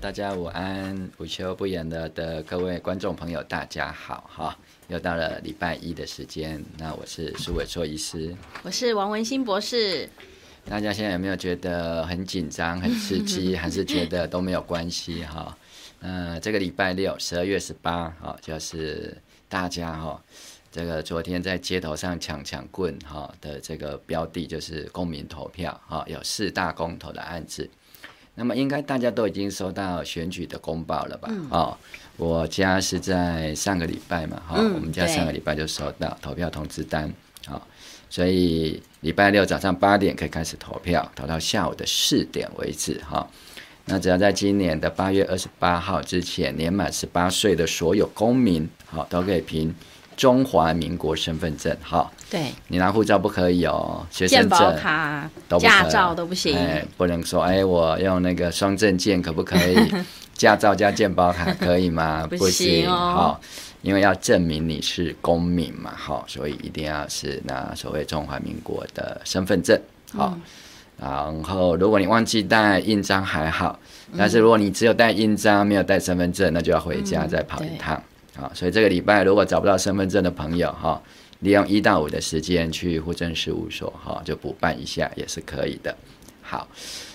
好，大家午安，午休不远了的各位观众朋友，大家好哈！又到了礼拜一的时间，那我是苏伟硕医师，我是王文新博士。大家现在有没有觉得很紧张、很刺激，还是觉得都没有关系哈？嗯、呃，这个礼拜六，十二月十八号，就是大家哈，这个昨天在街头上抢抢棍哈的这个标的，就是公民投票哈，有四大公投的案子。那么应该大家都已经收到选举的公报了吧？嗯、哦，我家是在上个礼拜嘛，哈、嗯，我们家上个礼拜就收到投票通知单，好、哦，所以礼拜六早上八点可以开始投票，投到下午的四点为止，哈、哦。那只要在今年的八月二十八号之前年满十八岁的所有公民，好、哦，都可以凭中华民国身份证，哈、哦。对，你拿护照不可以哦，学生证、卡、驾照都不行。哎，不能说哎，我用那个双证件可不可以？驾照加健保卡可以吗？不行哦，好，因为要证明你是公民嘛，好，所以一定要是拿所谓中华民国的身份证，好。嗯、然后，如果你忘记带印章还好，但是如果你只有带印章没有带身份证，那就要回家再跑一趟。好、嗯，所以这个礼拜如果找不到身份证的朋友，哈。利用一到五的时间去户政事务所，哈，就补办一下也是可以的。好，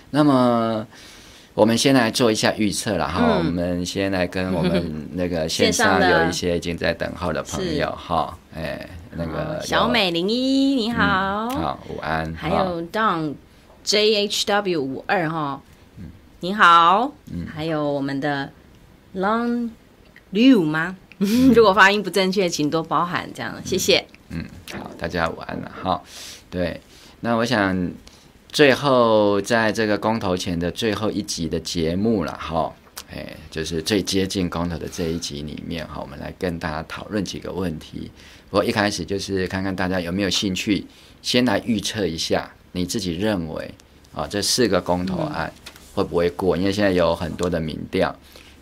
那么我们先来做一下预测了哈。嗯、我们先来跟我们那个线上有一些已经在等候的朋友哈，哎，那个小美零一你好、嗯，好，午安。还有 Don JHW 五二哈，你好，嗯，还有我们的 Long Liu 吗？如果发音不正确，请多包涵，这样谢谢。嗯，好，大家午安了好。对，那我想最后在这个公投前的最后一集的节目了哈，哎，就是最接近公投的这一集里面哈，我们来跟大家讨论几个问题。不过一开始就是看看大家有没有兴趣，先来预测一下你自己认为啊，这四个公投案会不会过？因为现在有很多的民调，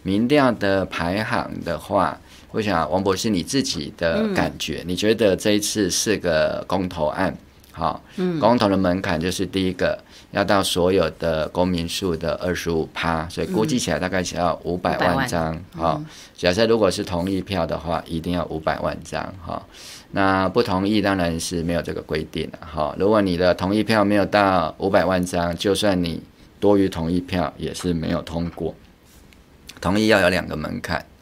民调的排行的话。我想，王博士，你自己的感觉，嗯、你觉得这一次是个公投案，好、嗯，公投的门槛就是第一个要到所有的公民数的二十五趴，所以估计起来大概只要五百万张，好、嗯，假设如果是同意票的话，一定要五百万张，哈，那不同意当然是没有这个规定了，哈，如果你的同意票没有到五百万张，就算你多于同意票也是没有通过，同意要有两个门槛，啊。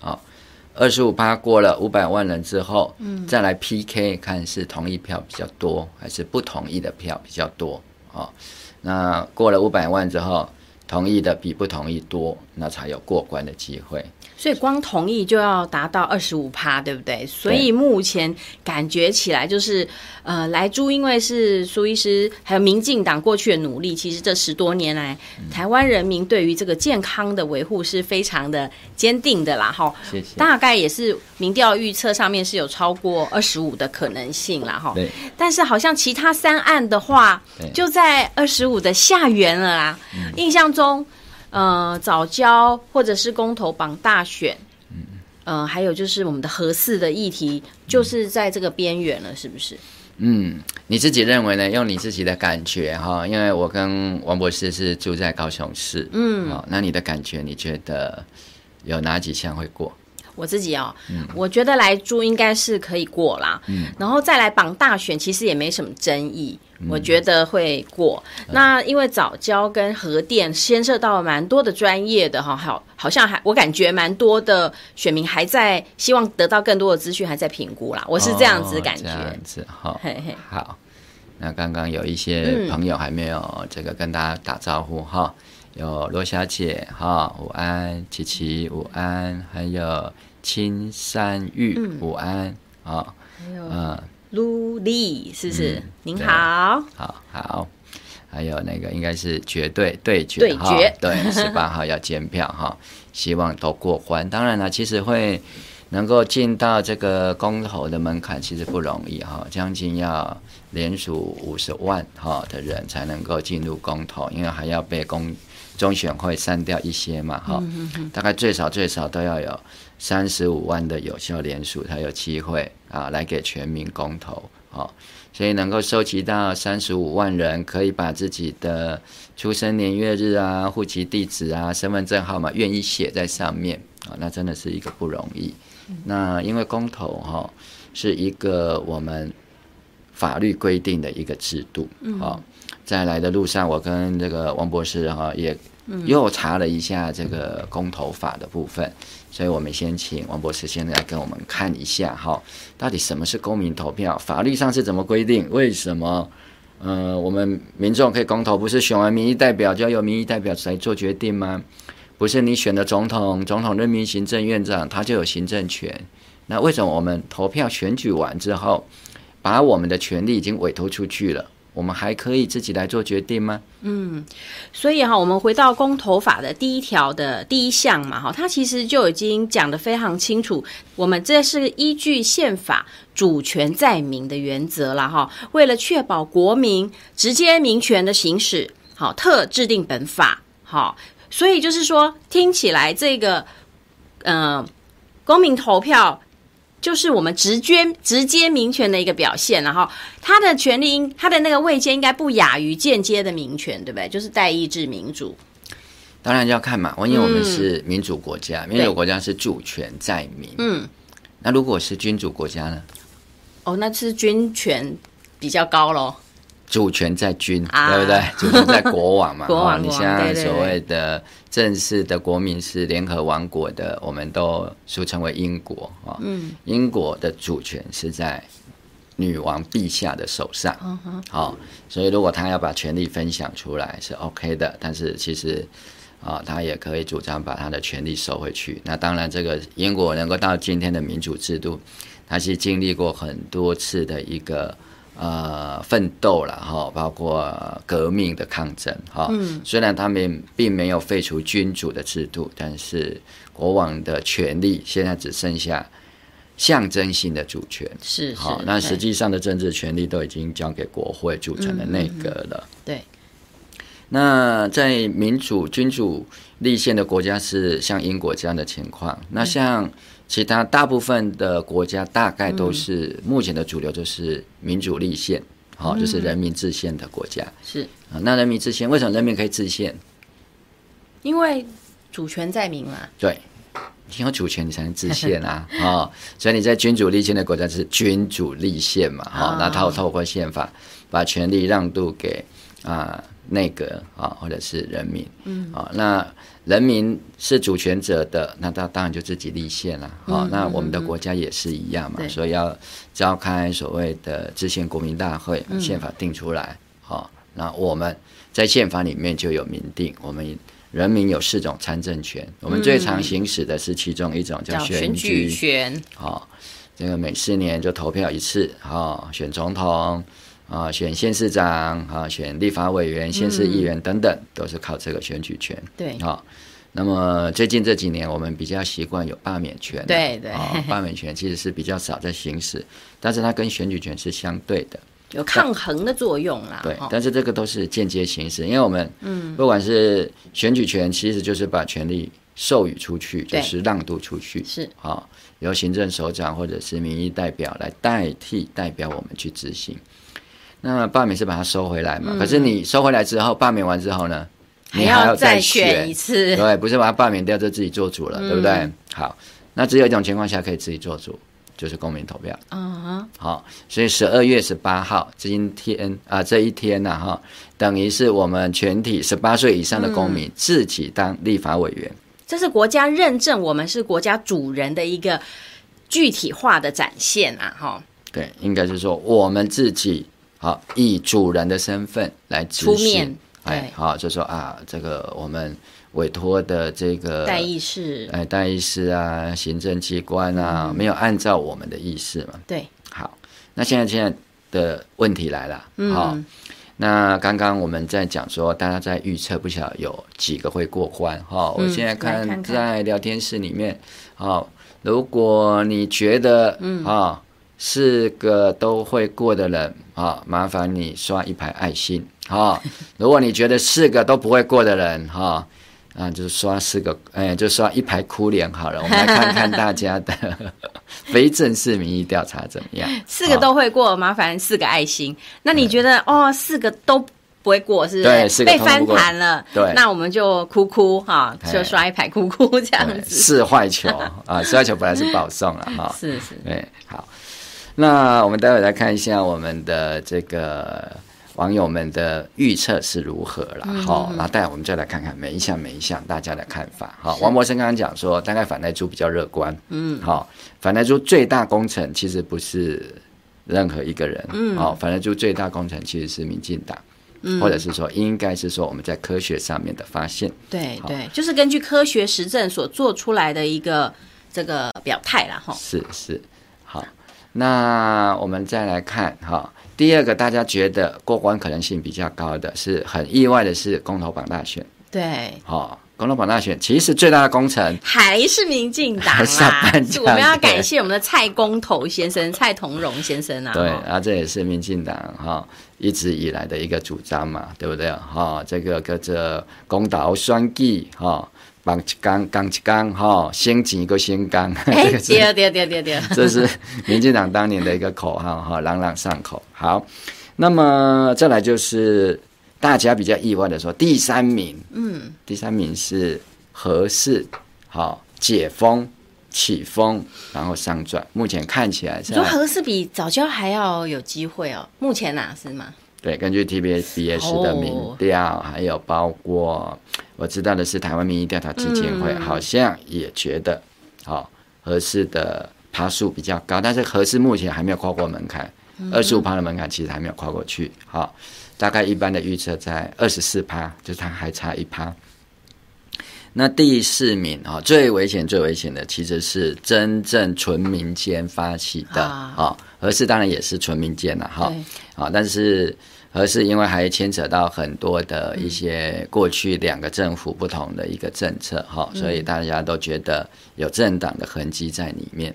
二十五趴过了五百万人之后，嗯，再来 PK 看是同意票比较多还是不同意的票比较多啊？那过了五百万之后，同意的比不同意多，那才有过关的机会。所以光同意就要达到二十五趴，对不对？所以目前感觉起来就是，呃，莱猪因为是苏医师还有民进党过去的努力，其实这十多年来，嗯、台湾人民对于这个健康的维护是非常的坚定的啦，哈。谢谢。大概也是民调预测上面是有超过二十五的可能性啦，哈。对。但是好像其他三案的话，就在二十五的下缘了啦。嗯、印象中。呃，早教或者是公投榜大选，嗯，呃，还有就是我们的合适的议题，就是在这个边缘了，是不是？嗯，你自己认为呢？用你自己的感觉哈，因为我跟王博士是住在高雄市，嗯，哦，那你的感觉，你觉得有哪几项会过？我自己哦，嗯，我觉得来租应该是可以过啦，嗯，然后再来绑大选，其实也没什么争议。我觉得会过，嗯、那因为早教跟核电牵涉到蛮多的专业的哈，好，好像还我感觉蛮多的选民还在希望得到更多的资讯，还在评估啦。我是这样子感觉。哦、这样子哈，嘿嘿，好。那刚刚有一些朋友还没有这个跟大家打招呼哈，嗯、有罗小姐哈，午安，琪琪午安，还有青山玉午安啊，嗯。卢丽，是不是？嗯、您好，好好，还有那个应该是绝对对决，对决，对，十八号要监票哈，希望都过关。当然了，其实会能够进到这个公投的门槛，其实不容易哈，将近要连署五十万哈的人才能够进入公投，因为还要被公中选会删掉一些嘛哈，大概最少最少都要有。三十五万的有效连署才有机会啊，来给全民公投好，所以能够收集到三十五万人，可以把自己的出生年月日啊、户籍地址啊、身份证号码愿意写在上面啊，那真的是一个不容易。那因为公投哈是一个我们法律规定的一个制度，好，在来的路上，我跟这个王博士哈也又查了一下这个公投法的部分。所以我们先请王博士先来跟我们看一下哈，到底什么是公民投票？法律上是怎么规定？为什么呃我们民众可以公投？不是选完民意代表就要由民意代表来做决定吗？不是你选的总统，总统任命行政院长，他就有行政权。那为什么我们投票选举完之后，把我们的权利已经委托出去了？我们还可以自己来做决定吗？嗯，所以哈，我们回到公投法的第一条的第一项嘛，哈，它其实就已经讲得非常清楚。我们这是依据宪法主权在民的原则了哈。为了确保国民直接民权的行使，好，特制定本法。好，所以就是说，听起来这个，呃，公民投票。就是我们直接直接民权的一个表现，然后他的权利应他的那个位阶应该不亚于间接的民权，对不对？就是代议制民主。当然要看嘛，因为我们是民主国家，嗯、民主国家是主权在民。嗯，那如果是君主国家呢？哦，那是军权比较高喽。主权在君，啊、对不对？主权在国王嘛。国王，你现在所谓的正式的国民是联合王国的，我们都俗称为英国啊。嗯，英国的主权是在女王陛下的手上。嗯哼。好，所以如果他要把权力分享出来是 OK 的，但是其实啊，他也可以主张把他的权力收回去。那当然，这个英国能够到今天的民主制度，它是经历过很多次的一个。呃，奋斗了哈，包括革命的抗争哈。嗯，虽然他们并没有废除君主的制度，但是国王的权力现在只剩下象征性的主权。是，好，那实际上的政治权力都已经交给国会组成的内阁了。对。那在民主君主立宪的国家是像英国这样的情况，那像。其他大部分的国家大概都是目前的主流，就是民主立宪，好、嗯，就是人民制宪的国家。是啊，那人民制宪为什么人民可以制宪？因为主权在民嘛。对，你有主权你才能制宪啊，啊，所以你在君主立宪的国家就是君主立宪嘛，哦，那他透过宪法把权力让渡给啊内阁啊或者是人民，嗯，啊那。人民是主权者的，那他当然就自己立宪了。好、嗯，那我们的国家也是一样嘛，嗯、所以要召开所谓的制宪国民大会，宪法定出来。好、嗯，那我们在宪法里面就有明定，我们人民有四种参政权，我们最常行使的是其中一种叫选举权。好，这个每四年就投票一次，好，选总统。啊，选县市长啊，选立法委员、县市议员等等，嗯、都是靠这个选举权。对，好。那么最近这几年，我们比较习惯有罢免权。对对。罢免权其实是比较少在行使，但是它跟选举权是相对的，有抗衡的作用啦。对，但是这个都是间接行使，因为我们嗯，不管是选举权，其实就是把权力授予出去，就是让渡出去。是。好，由行政首长或者是民意代表来代替代表我们去执行。那罢免是把它收回来嘛？嗯、可是你收回来之后，罢免完之后呢？你还要再选一次？对，不是把它罢免掉就自己做主了，嗯、对不对？好，那只有一种情况下可以自己做主，就是公民投票。嗯哼。好，所以十二月十八号今天啊，这一天呢，哈，等于是我们全体十八岁以上的公民自己当立法委员。这是国家认证我们是国家主人的一个具体化的展现啊！哈。对，应该是说我们自己。好，以主人的身份来出面，哎，好，就说啊，这个我们委托的这个代议士，哎，代议士啊，行政机关啊，嗯、没有按照我们的意思嘛？对，好，那现在现在的问题来了，嗯，好，那刚刚我们在讲说，大家在预测，不晓得有几个会过关？哈、嗯，我现在看在聊天室里面，好，如果你觉得，嗯，啊。四个都会过的人啊，麻烦你刷一排爱心啊！如果你觉得四个都不会过的人哈，啊，就是刷四个，哎，就刷一排哭脸好了。我们来看看大家的 非正式民意调查怎么样？四个都会过，麻烦四个爱心。那你觉得哦，四个都不会过，是不是？被翻盘了。对，那我们就哭哭哈，就刷一排哭哭这样子。四坏球啊，四坏球本来是保送了哈。是是，对，好。那我们待会来看一下我们的这个。网友们的预测是如何了？好、嗯，那待会我们再来看看每一项每一项大家的看法。好，王博生刚刚讲说，大概反莱猪比较乐观。嗯，好，反莱猪最大工程其实不是任何一个人。嗯，好，反莱猪最大工程其实是民进党，嗯，或者是说应该是说我们在科学上面的发现。对对，就是根据科学实证所做出来的一个这个表态了哈。是是，好，那我们再来看哈。第二个，大家觉得过关可能性比较高的是很意外的是公投榜大选。对，哦，公投榜大选其实最大的功臣还是民进党啦！我们要感谢我们的蔡公投先生、蔡同荣先生啊。对，啊，这也是民进党哈一直以来的一个主张嘛，对不对？哈，这个跟着公投双击哈。绑一钢，钢一钢，哈，先紧一个先钢。哎，对对对对对，这是民进党当年的一个口号，哈，朗朗上口。好，那么再来就是大家比较意外的说，第三名，嗯，第三名是核四，好，解封、起风，然后上转。目前看起来是，你说核四比早教还要有机会哦？目前哪是吗？对，根据 TBS 的民调，还有包括我知道的是台湾民意调查基金会，好像也觉得，好合适的趴数比较高，但是合适目前还没有跨过门槛，二十五趴的门槛其实还没有跨过去，好，大概一般的预测在二十四趴，就是它还差一趴。那第四名啊，最危险、最危险的其实是真正纯民间发起的啊，核四当然也是纯民间了哈，啊，但是。而是因为还牵扯到很多的一些过去两个政府不同的一个政策哈，所以大家都觉得有政党的痕迹在里面。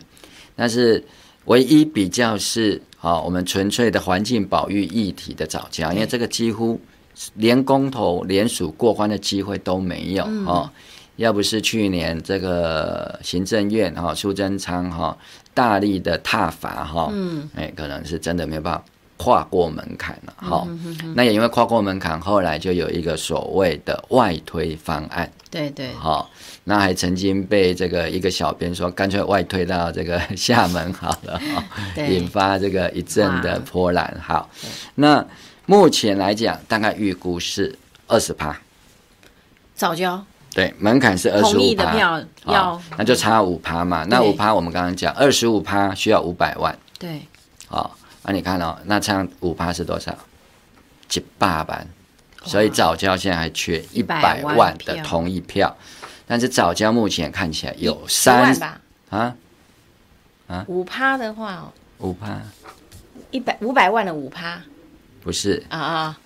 但是唯一比较是啊，我们纯粹的环境保育议题的早教，因为这个几乎连公投连署过关的机会都没有哦。要不是去年这个行政院哈苏贞昌哈大力的踏伐哈，嗯，哎，可能是真的没有办法。跨过门槛了，哈，那也因为跨过门槛，后来就有一个所谓的外推方案，对对，好，那还曾经被这个一个小编说，干脆外推到这个 厦门好了，引发这个一阵的波澜。好，那目前来讲，大概预估是二十趴，藻礁，对，门槛是二十五趴，要，那就差五趴嘛，那五趴我们刚刚讲，二十五趴需要五百万，对，好。那、啊、你看哦，那这样五趴是多少？几百万，所以早教现在还缺一百万的同意票，但是早教目前看起来有三啊？啊？五趴的话哦，五趴。一百五百万的五趴。不是。啊啊。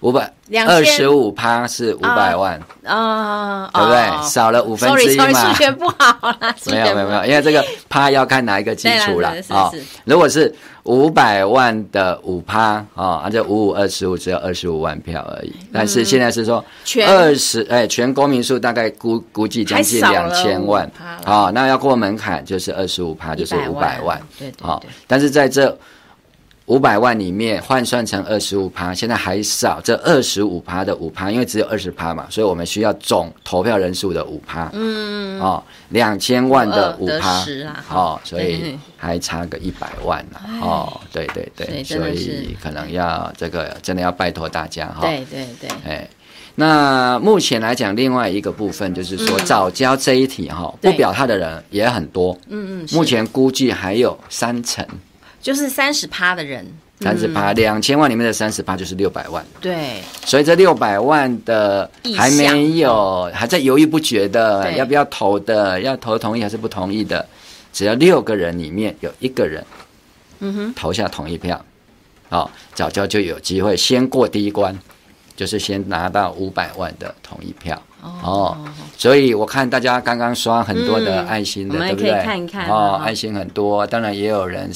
五百二十五趴是五百万啊，对不对？少了五分之一嘛。数学不好啦，没有没有没有，因为这个趴要看哪一个基础了啊。如果是五百万的五趴啊，那就五五二十五只有二十五万票而已。但是现在是说二十哎，全公民数大概估估计将近两千万啊，那要过门槛就是二十五趴，就是五百万。对对。好，但是在这。五百万里面换算成二十五趴，现在还少这二十五趴的五趴，因为只有二十趴嘛，所以我们需要总投票人数的五趴。嗯，哦，两千万的五趴，哦，所以还差个一百万呢。哦，对对对，所以可能要这个真的要拜托大家哈。对对对，哎，那目前来讲，另外一个部分就是说，早交这一题哈，不表态的人也很多。嗯嗯，目前估计还有三成。就是三十趴的人，三十趴，两千万里面的三十趴就是六百万。对，所以这六百万的还没有，还在犹豫不决的，要不要投的，要投同意还是不同意的，只要六个人里面有一个人，嗯哼，投下同意票，好，早教就有机会先过第一关，就是先拿到五百万的同意票。哦，所以我看大家刚刚刷很多的爱心的，对不对？看一看哦，爱心很多，当然也有人。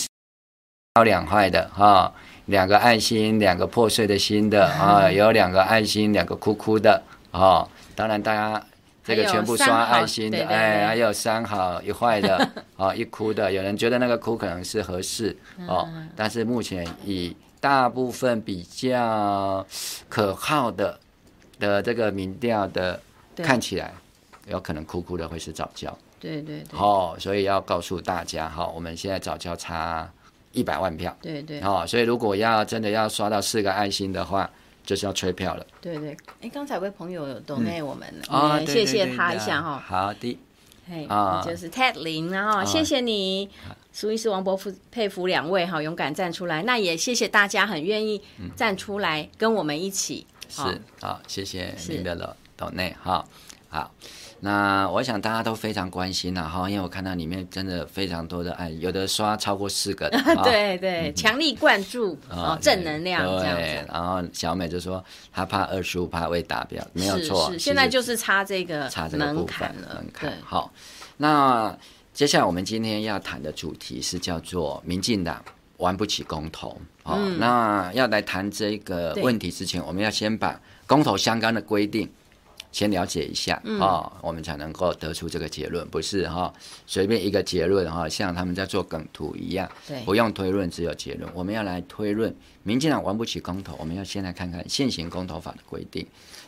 有两块的哈，两个爱心，两个破碎的心的啊，有两个爱心，两个哭哭的啊。当然，大家这个全部刷爱心的，哎，还有三好一坏的，哦，一哭的，有人觉得那个哭可能是合适哦，但是目前以大部分比较可靠的的这个民调的看起来，有可能哭哭的会是早教。对对对，哦，所以要告诉大家哈，我们现在早教差一百万票，对对，哦，所以如果要真的要刷到四个爱心的话，就是要催票了。对对，哎，刚才有位朋友有 donate 我们，啊，谢谢他一下哈。好的，嘿，就是 Ted 林，然后谢谢你，苏医师王伯父佩服两位哈，勇敢站出来，那也谢谢大家很愿意站出来跟我们一起。是，好，谢谢您的 donate 哈，好。那我想大家都非常关心了哈，因为我看到里面真的非常多的爱，有的刷超过四个的，对对，强力灌注 哦，正能量这样。子，然后小美就说她怕二十五趴未达标，没有错，现在就是差这个差这个门槛了。门槛好，那接下来我们今天要谈的主题是叫做民进党玩不起公投。好，那要来谈这个问题之前，我们要先把公投相关的规定。先了解一下啊、嗯哦，我们才能够得出这个结论，不是哈、哦、随便一个结论哈、哦，像他们在做梗图一样，对，不用推论，只有结论。我们要来推论，民进党玩不起公投，我们要先来看看现行公投法的规定。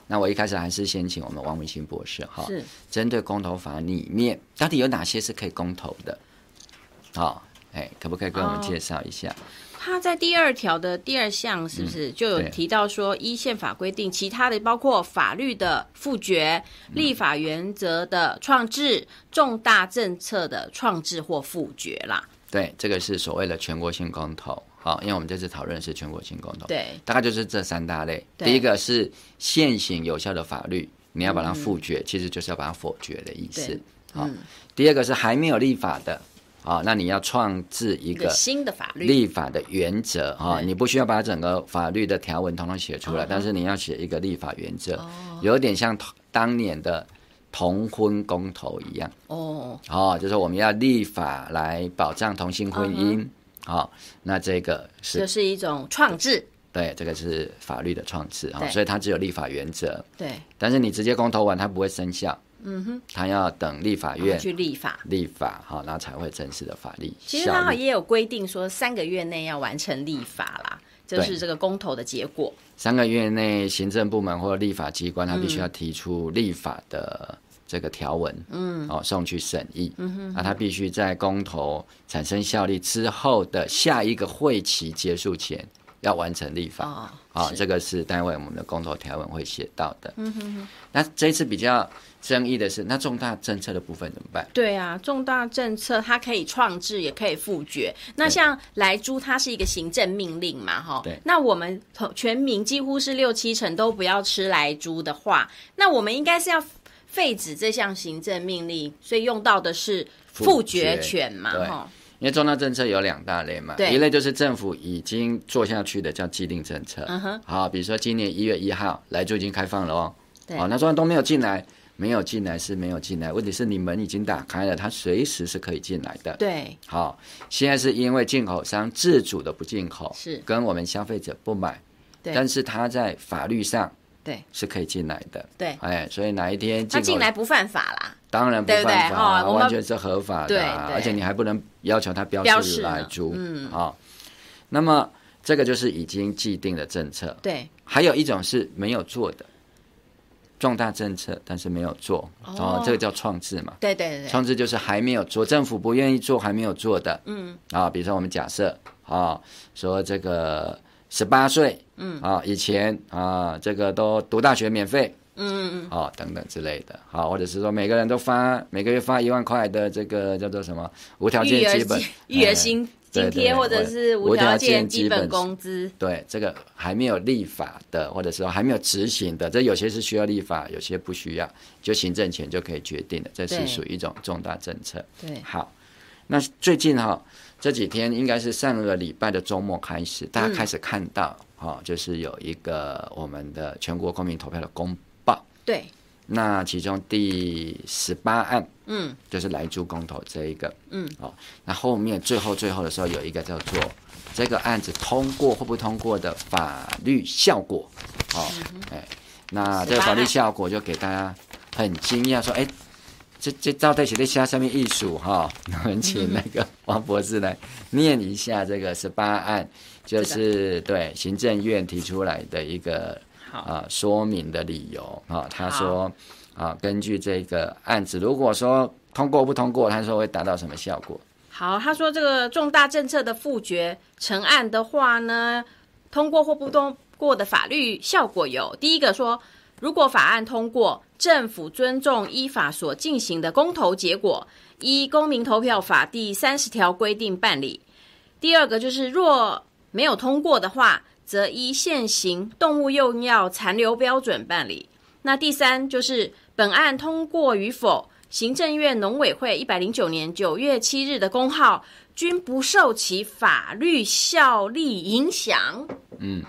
那我一开始还是先请我们王文新博士哈，是针对公投法里面到底有哪些是可以公投的？好、哦，哎，可不可以跟我们介绍一下？哦他在第二条的第二项是不是就有提到说，依宪法规定，其他的包括法律的复决、立法原则的创制、重大政策的创制或复决啦。对，这个是所谓的全国性公投。好，因为我们这次讨论是全国性公投，对，大概就是这三大类。第一个是现行有效的法律，你要把它复决，其实就是要把它否决的意思。好，第二个是还没有立法的。啊、哦，那你要创制一个新的法律立法的原则啊，你不需要把整个法律的条文统统写出来，但是你要写一个立法原则，有点像当年的同婚公投一样哦。哦，就是我们要立法来保障同性婚姻。好，那这个是这是一种创制，对，这个是法律的创制啊，所以它只有立法原则。对，但是你直接公投完，它不会生效。嗯哼，他要等立法院去立法，立法好，那才会正式的法律。其实他也有规定说，三个月内要完成立法啦，就是这个公投的结果。三个月内，行政部门或者立法机关，他必须要提出立法的这个条文，嗯，哦，送去审议。嗯哼，那他必须在公投产生效力之后的下一个会期结束前要完成立法。哦，好，这个是单位我们的公投条文会写到的。嗯哼哼，那这次比较。争议的是，那重大政策的部分怎么办？对啊，重大政策它可以创制，也可以复决。那像莱猪，它是一个行政命令嘛，哈。对。那我们全民几乎是六七成都不要吃莱猪的话，那我们应该是要废止这项行政命令，所以用到的是复决权嘛，哈。因为重大政策有两大类嘛，对一类就是政府已经做下去的叫既定政策。嗯哼。好，比如说今年一月一号，莱猪已经开放了哦。对。好，那虽然都没有进来。没有进来是没有进来，问题是你门已经打开了，它随时是可以进来的。对，好，现在是因为进口商自主的不进口，是跟我们消费者不买，对，但是他在法律上对是可以进来的。对，哎，所以哪一天他进来不犯法啦？当然不犯法，完全是合法的，而且你还不能要求他标示来租。嗯，好，那么这个就是已经既定的政策。对，还有一种是没有做的。重大政策，但是没有做哦，这个叫创制嘛？对对对，创制就是还没有做，政府不愿意做，还没有做的。嗯啊，比如说我们假设啊，说这个十八岁，嗯啊，以前啊，这个都读大学免费，嗯嗯嗯，啊等等之类的，好，或者是说每个人都发每个月发一万块的这个叫做什么无条件基本育儿金。津贴或者是无条件基本工资，对这个还没有立法的，或者说还没有执行的，这有些是需要立法，有些不需要，就行政权就可以决定的，这是属于一种重大政策。对，好，那最近哈、哦、这几天应该是上个礼拜的周末开始，大家开始看到哈、嗯哦，就是有一个我们的全国公民投票的公报。对。那其中第十八案，嗯，就是来猪公投这一个，嗯，哦，那后面最后最后的时候有一个叫做这个案子通过或不通过的法律效果，哦，哎，那这个法律效果就给大家很惊讶说：“哎，这这招待写在下下面艺术哈，我 们请那个王博士来念一下这个十八案，就是对行政院提出来的一个啊说明的理由。啊。他说啊，根据这个案子，如果说通过不通过，他说会达到什么效果？好，他说这个重大政策的复决成案的话呢，通过或不通过的法律效果有：第一个说，如果法案通过，政府尊重依法所进行的公投结果，依《公民投票法》第三十条规定办理；第二个就是，若没有通过的话，则依现行动物用药残留标准办理。那第三就是，本案通过与否，行政院农委会一百零九年九月七日的公号均不受其法律效力影响。嗯。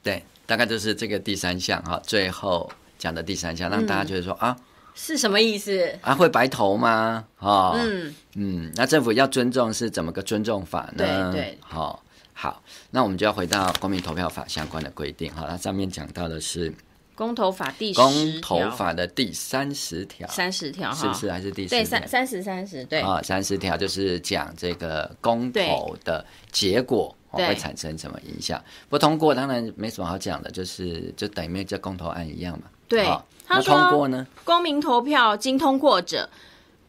对，大概就是这个第三项哈，最后讲的第三项，让大家觉得说、嗯、啊，是什么意思？啊，会白投吗？哈，嗯嗯，那政府要尊重是怎么个尊重法呢？对对，好，好，那我们就要回到公民投票法相关的规定哈，它上面讲到的是公投法第公投法的第三十条，三十条是不是？还是第对三三十三十对。啊，三十条就是讲这个公投的结果。会产生什么影响？不通过当然没什么好讲的，就是就等于没有这公投案一样嘛。对，他说通过呢，公民投票经通过者，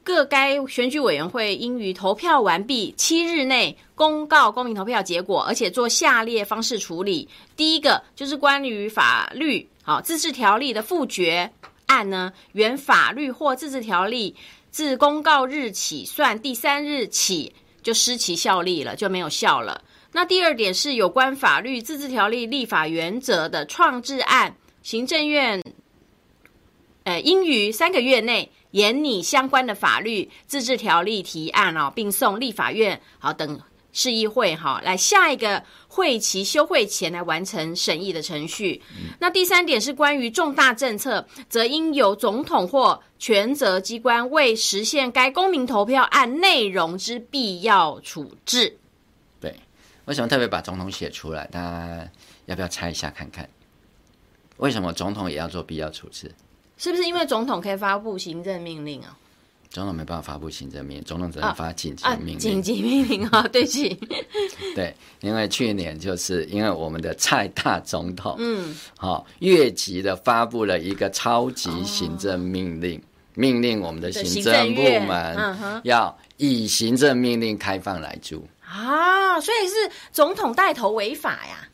各该选举委员会应于投票完毕七日内公告公民投票结果，而且做下列方式处理：第一个就是关于法律好自治条例的复决案呢，原法律或自治条例自公告日起算第三日起就失其效力了，就没有效了。那第二点是有关法律自治条例立法原则的创制案，行政院，呃，应于三个月内研拟相关的法律自治条例提案哦，并送立法院好等市议会哈，来下一个会期休会前来完成审议的程序。嗯、那第三点是关于重大政策，则应由总统或权责机关为实现该公民投票案内容之必要处置。对为什么特别把总统写出来？大家要不要猜一下看看？为什么总统也要做必要处置？是不是因为总统可以发布行政命令啊？总统没办法发布行政命令，总统只能发紧急命令。紧急命令啊！对不起。对，因为去年就是因为我们的蔡大总统，嗯，好越级的发布了一个超级行政命令，哦、命令我们的行政部门要以行政命令开放来住。啊，所以是总统带头违法呀，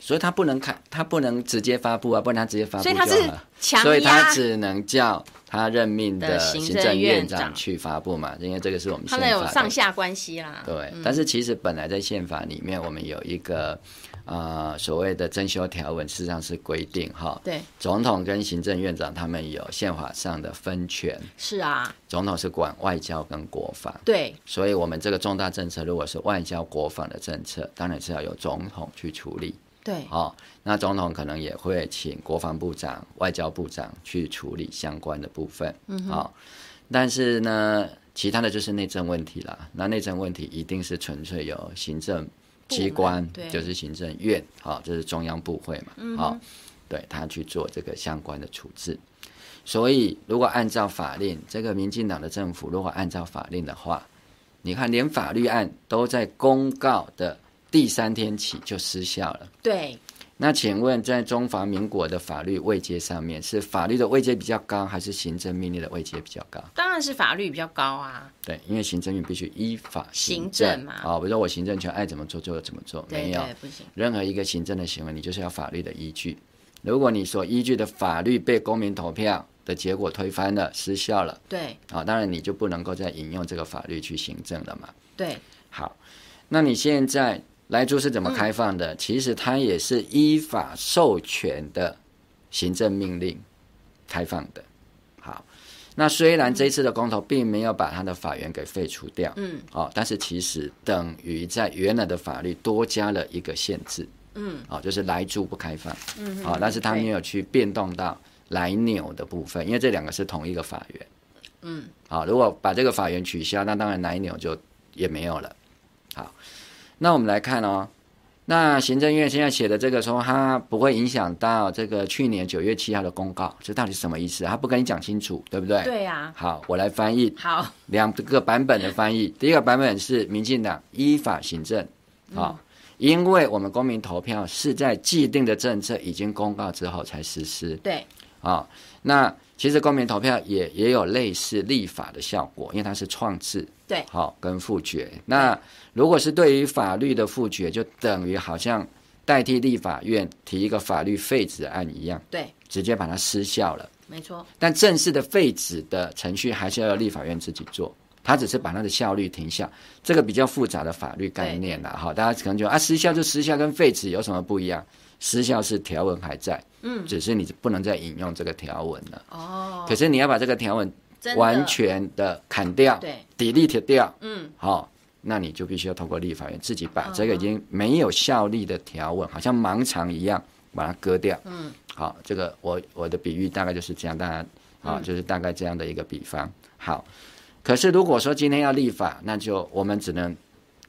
所以他不能开，他不能直接发布啊，不能他直接发布，所以他是强，所以他只能叫他任命的行政院长去发布嘛，因为这个是我们宪法，他们有上下关系啦。对，嗯、但是其实本来在宪法里面，我们有一个。啊、呃，所谓的增修条文，事实际上是规定哈，对，总统跟行政院长他们有宪法上的分权，是啊，总统是管外交跟国防，对，所以我们这个重大政策，如果是外交国防的政策，当然是要由总统去处理，对，哦，那总统可能也会请国防部长、外交部长去处理相关的部分，嗯，好、哦，但是呢，其他的就是内政问题了，那内政问题一定是纯粹由行政。机关就是行政院，好，这是中央部会嘛，好、嗯，对他去做这个相关的处置。所以，如果按照法令，这个民进党的政府如果按照法令的话，你看，连法律案都在公告的第三天起就失效了。对。那请问，在中华民国的法律位阶上面，是法律的位阶比较高，还是行政命令的位阶比较高？当然是法律比较高啊。对，因为行政院必须依法行政，嘛。啊、哦，比如说我行政权爱怎么做就怎么做，没有不行。任何一个行政的行为，你就是要法律的依据。如果你所依据的法律被公民投票的结果推翻了、失效了，对啊、哦，当然你就不能够再引用这个法律去行政了嘛。对，好，那你现在。莱猪是怎么开放的？嗯、其实它也是依法授权的行政命令开放的。好，那虽然这次的公投并没有把它的法源给废除掉，嗯，哦，但是其实等于在原来的法律多加了一个限制，嗯，哦，就是莱猪不开放，嗯，好、哦，但是它没有去变动到莱牛的部分，因为这两个是同一个法源，嗯，好，如果把这个法源取消，那当然莱牛就也没有了。好。那我们来看哦，那行政院现在写的这个说，它不会影响到这个去年九月七号的公告，这到底是什么意思？他不跟你讲清楚，对不对？对呀、啊。好，我来翻译。好，两个版本的翻译。第一个版本是民进党依法行政，好、嗯，因为我们公民投票是在既定的政策已经公告之后才实施。对。啊，那其实公民投票也也有类似立法的效果，因为它是创制。对。好，跟复决。那如果是对于法律的复决，就等于好像代替立法院提一个法律废止案一样，对，直接把它失效了。没错。但正式的废止的程序还是要立法院自己做，他只是把它的效率停下。这个比较复杂的法律概念呐，哈，大家可能觉得啊，失效就失效，跟废止有什么不一样？失效是条文还在，嗯，只是你不能再引用这个条文了。哦。可是你要把这个条文完全的砍掉，对，delete 掉，嗯，好。那你就必须要通过立法院自己把这个已经没有效力的条文，好像盲肠一样把它割掉。嗯，好，这个我我的比喻大概就是这样，大家啊，就是大概这样的一个比方。好，可是如果说今天要立法，那就我们只能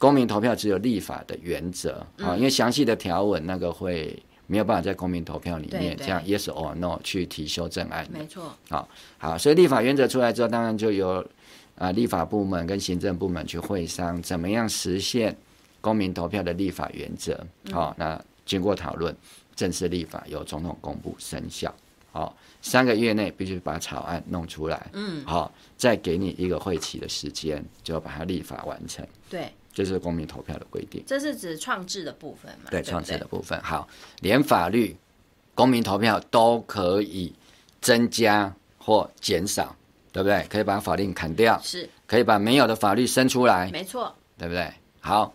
公民投票只有立法的原则啊，因为详细的条文那个会没有办法在公民投票里面这样 yes or no 去提修正案。没错。好，好，所以立法原则出来之后，当然就由。啊，立法部门跟行政部门去会商，怎么样实现公民投票的立法原则？好、那经过讨论，正式立法由总统公布生效。好、哦，三个月内必须把草案弄出来。嗯，好、哦，再给你一个会期的时间，就要把它立法完成。对，这是公民投票的规定。这是指创制的部分嘛？对，创制的部分。好，连法律、公民投票都可以增加或减少。对不对？可以把法令砍掉，是可以把没有的法律生出来，没错，对不对？好，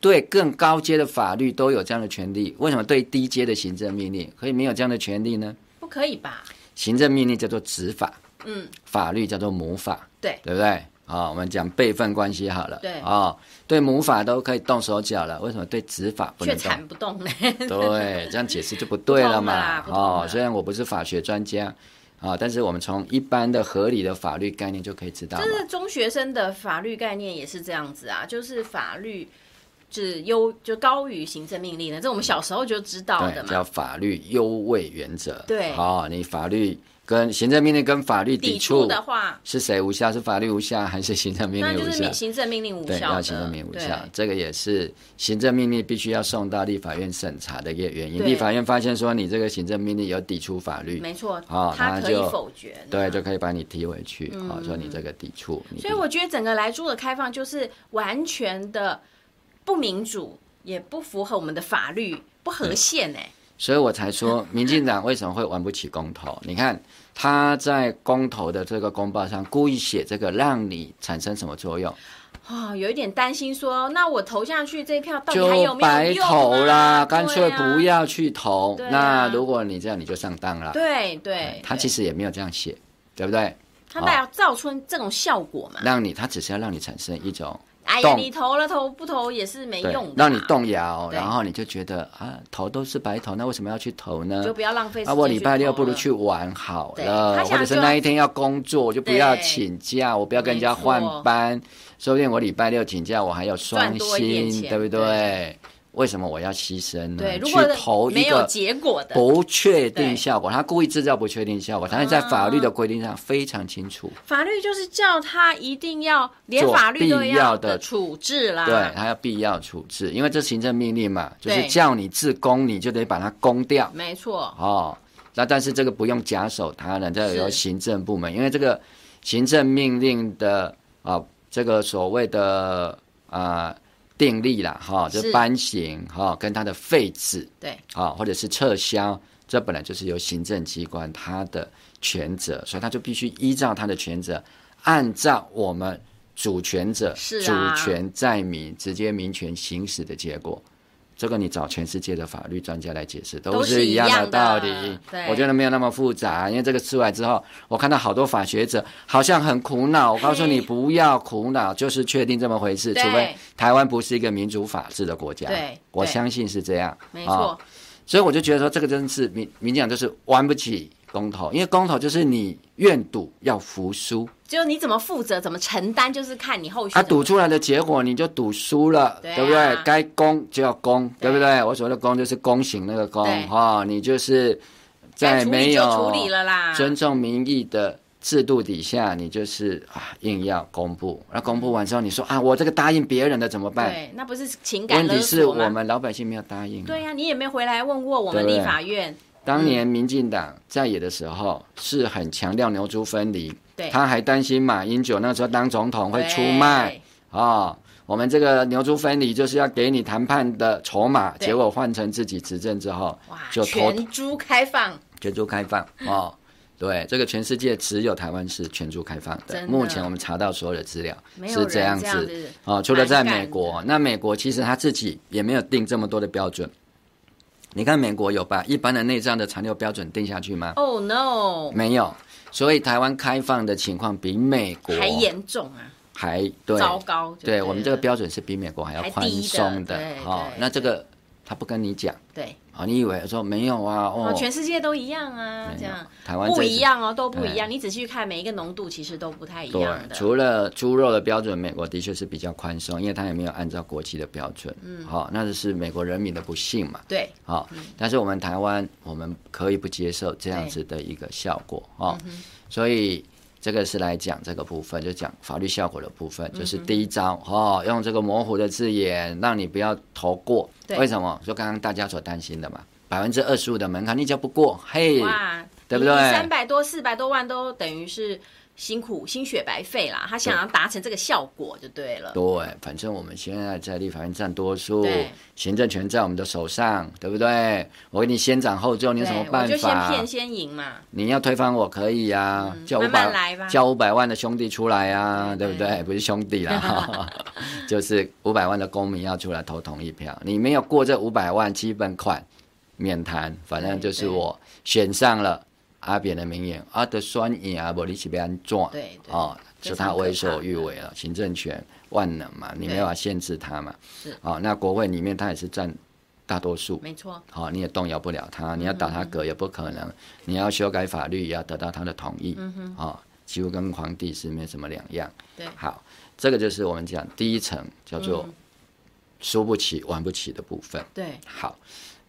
对更高阶的法律都有这样的权利，为什么对低阶的行政命令可以没有这样的权利呢？不可以吧？行政命令叫做执法，嗯，法律叫做母法，对，对不对？啊，我们讲辈分关系好了，对啊，对母法都可以动手脚了，为什么对子法不能动？却缠不动呢？对，这样解释就不对了嘛。哦，虽然我不是法学专家。啊！但是我们从一般的合理的法律概念就可以知道，就是中学生的法律概念也是这样子啊，就是法律是优就高于行政命令的，这我们小时候就知道的嘛，叫法律优位原则。对，好，你法律。跟行政命令跟法律抵触的话，是谁无效？是法律无效，还是行政命令无效？那就是行政命令无效。对，要行政命令无效，这个也是行政命令必须要送到立法院审查的一个原因。立法院发现说你这个行政命令有抵触法律，没错，啊，他可以否决，对，就可以把你踢回去，啊，说你这个抵触。所以我觉得整个莱猪的开放就是完全的不民主，也不符合我们的法律，不合宪哎。所以我才说，民进党为什么会玩不起公投？你看他在公投的这个公报上故意写这个，让你产生什么作用？哦，有一点担心说，那我投下去这一票到底还有没有用啊？就白投啦，干脆不要去投。啊、那如果你这样，你就上当了。对对，他其实也没有这样写，对不对？他带要造出这种效果嘛？让你，他只是要让你产生一种。哎呀，你投了投不投也是没用的，让你动摇，然后你就觉得啊，投都是白投，那为什么要去投呢？就不要浪费时间。啊，我礼拜六不如去玩好了，或者是那一天要工作，我就不要请假，我不要跟人家换班，说不定我礼拜六请假，我还有双薪，对不对？为什么我要牺牲呢？对，如果去投一个结果的不确定效果，他故意制造不确定效果，但是在法律的规定上非常清楚。法律就是叫他一定要连法律都要的处置啦，对，他要必要处置，因为这行政命令嘛，就是叫你自公，你就得把它攻掉。没错。哦，那但是这个不用假手他人，这由行政部门，因为这个行政命令的啊，这个所谓的啊。订立了哈，就颁行哈，跟他的废止对，啊，或者是撤销，这本来就是由行政机关他的权责，所以他就必须依照他的权责，按照我们主权者主权在民，直接民权行使的结果。这个你找全世界的法律专家来解释，都是一样的道理。我觉得没有那么复杂，因为这个出来之后，我看到好多法学者好像很苦恼。我告诉你，不要苦恼，就是确定这么回事。除非台湾不是一个民主法治的国家，我相信是这样。没错。所以我就觉得说，这个真是民民进党就是玩不起公投，因为公投就是你愿赌要服输，就你怎么负责、怎么承担，就是看你后续。他赌出来的结果，你就赌输了，对，不对？该公就要公，对，对不对？我所谓的公就是公行那个公哈，你就是在没有尊重民意的制度底下，你就是啊硬要公布。那公布完之后，你说啊，我这个答应别人的怎么办？对，那不是情感？问题是我们老百姓没有答应。对呀、啊，你也没回来问过我们立法院。当年民进党在野的时候，是很强调牛猪分离，他还担心马英九那时候当总统会出卖啊、哦。我们这个牛猪分离就是要给你谈判的筹码，结果换成自己执政之后，就全猪开放，全猪开放哦。对，这个全世界只有台湾是全猪开放的。的目前我们查到所有的资料是这样子，哦，除了在美国，那美国其实他自己也没有定这么多的标准。你看美国有把一般的内脏的残留标准定下去吗？哦、oh, no，没有。所以台湾开放的情况比美国还严重啊，还对糟糕。对我们这个标准是比美国还要宽松的。哈、哦，那这个。他不跟你讲，对，啊，你以为说没有啊？哦，全世界都一样啊，这样，台湾不一样哦，都不一样。你仔细看每一个浓度，其实都不太一样的。除了猪肉的标准，美国的确是比较宽松，因为它也没有按照国际的标准。嗯，好，那就是美国人民的不幸嘛。对，好，但是我们台湾，我们可以不接受这样子的一个效果啊，所以。这个是来讲这个部分，就讲法律效果的部分，就是第一招哦，用这个模糊的字眼，让你不要投过。为什么？就刚刚大家所担心的嘛，百分之二十五的门槛，你只要不过，嘿，对不对？三百多、四百多万都等于是。辛苦心血白费啦，他想要达成这个效果就对了。对，反正我们现在在立法院占多数，行政权在我们的手上，对不对？我给你先斩后奏，你有什么办法？我就先骗先赢嘛。你要推翻我可以呀、啊嗯，叫五百叫五百万的兄弟出来呀、啊，对不对？不是兄弟啦，就是五百万的公民要出来投同意票。你没有过这五百万基本款，免谈。反正就是我选上了。阿扁的名言：“阿德酸赢啊，不你是被安撞。”对，哦，就他为所欲为了，行政权万能嘛，你没法限制他嘛。是，哦，那国会里面他也是占大多数，没错。好、哦，你也动摇不了他，你要打他嗝也不可能。嗯、你要修改法律也要得到他的同意。嗯哼，哦，几乎跟皇帝是没什么两样。对，好，这个就是我们讲第一层叫做输不起、玩不起的部分。对，好。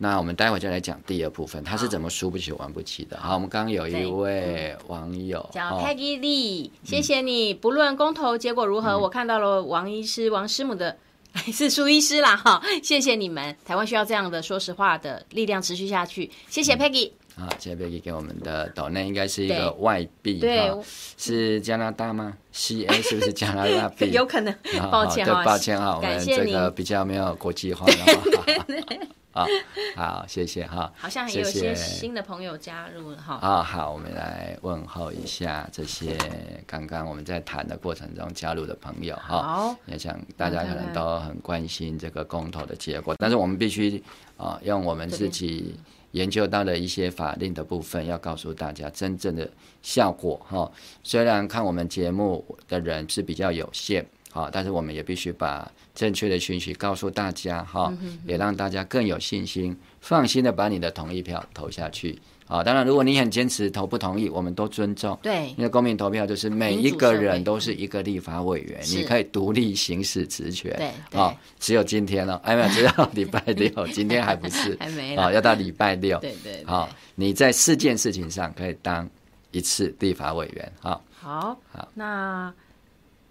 那我们待会就来讲第二部分，他是怎么输不起、玩不起的。好，我们刚刚有一位网友叫 Peggy Lee，谢谢你。不论公投结果如何，我看到了王医师、王师母的，是苏医师啦哈。谢谢你们，台湾需要这样的说实话的力量持续下去。谢谢 Peggy。好，谢谢 Peggy 给我们的岛内应该是一个外币，对，是加拿大吗？CA 是不是加拿大币？有可能，抱歉啊，抱歉啊，我们这个比较没有国际化 的。好，好，谢谢哈。好像有些新的朋友加入了哈。啊，好，我们来问候一下这些刚刚我们在谈的过程中加入的朋友哈。好，也想大家可能都很关心这个公投的结果，但是我们必须啊，用我们自己研究到的一些法令的部分，要告诉大家真正的效果哈。虽然看我们节目的人是比较有限。好，但是我们也必须把正确的讯息告诉大家，哈，也让大家更有信心、放心的把你的同意票投下去。啊，当然，如果你很坚持投不同意，我们都尊重。对，因为公民投票就是每一个人都是一个立法委员，你可以独立行使职权。对，啊，只有今天了，哎呀，只有礼拜六，今天还不是，还没啊，要到礼拜六。对对，好，你在四件事情上可以当一次立法委员。好，好，好，那。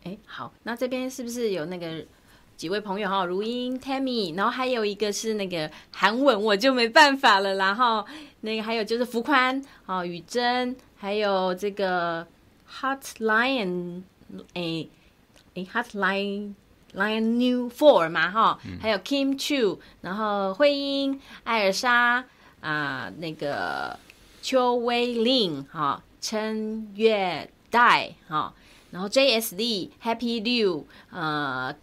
哎，好，那这边是不是有那个几位朋友哈？如英、Tammy，然后还有一个是那个韩文，我就没办法了。然后那个还有就是福宽啊、雨珍，还有这个 Hot Lion，哎哎，Hot Lion Lion New Four 嘛哈，还有 Kim Chu，然后慧英、艾尔莎啊，那个邱威令哈，陈月代哈。然后 JSD Happy Liu 呃，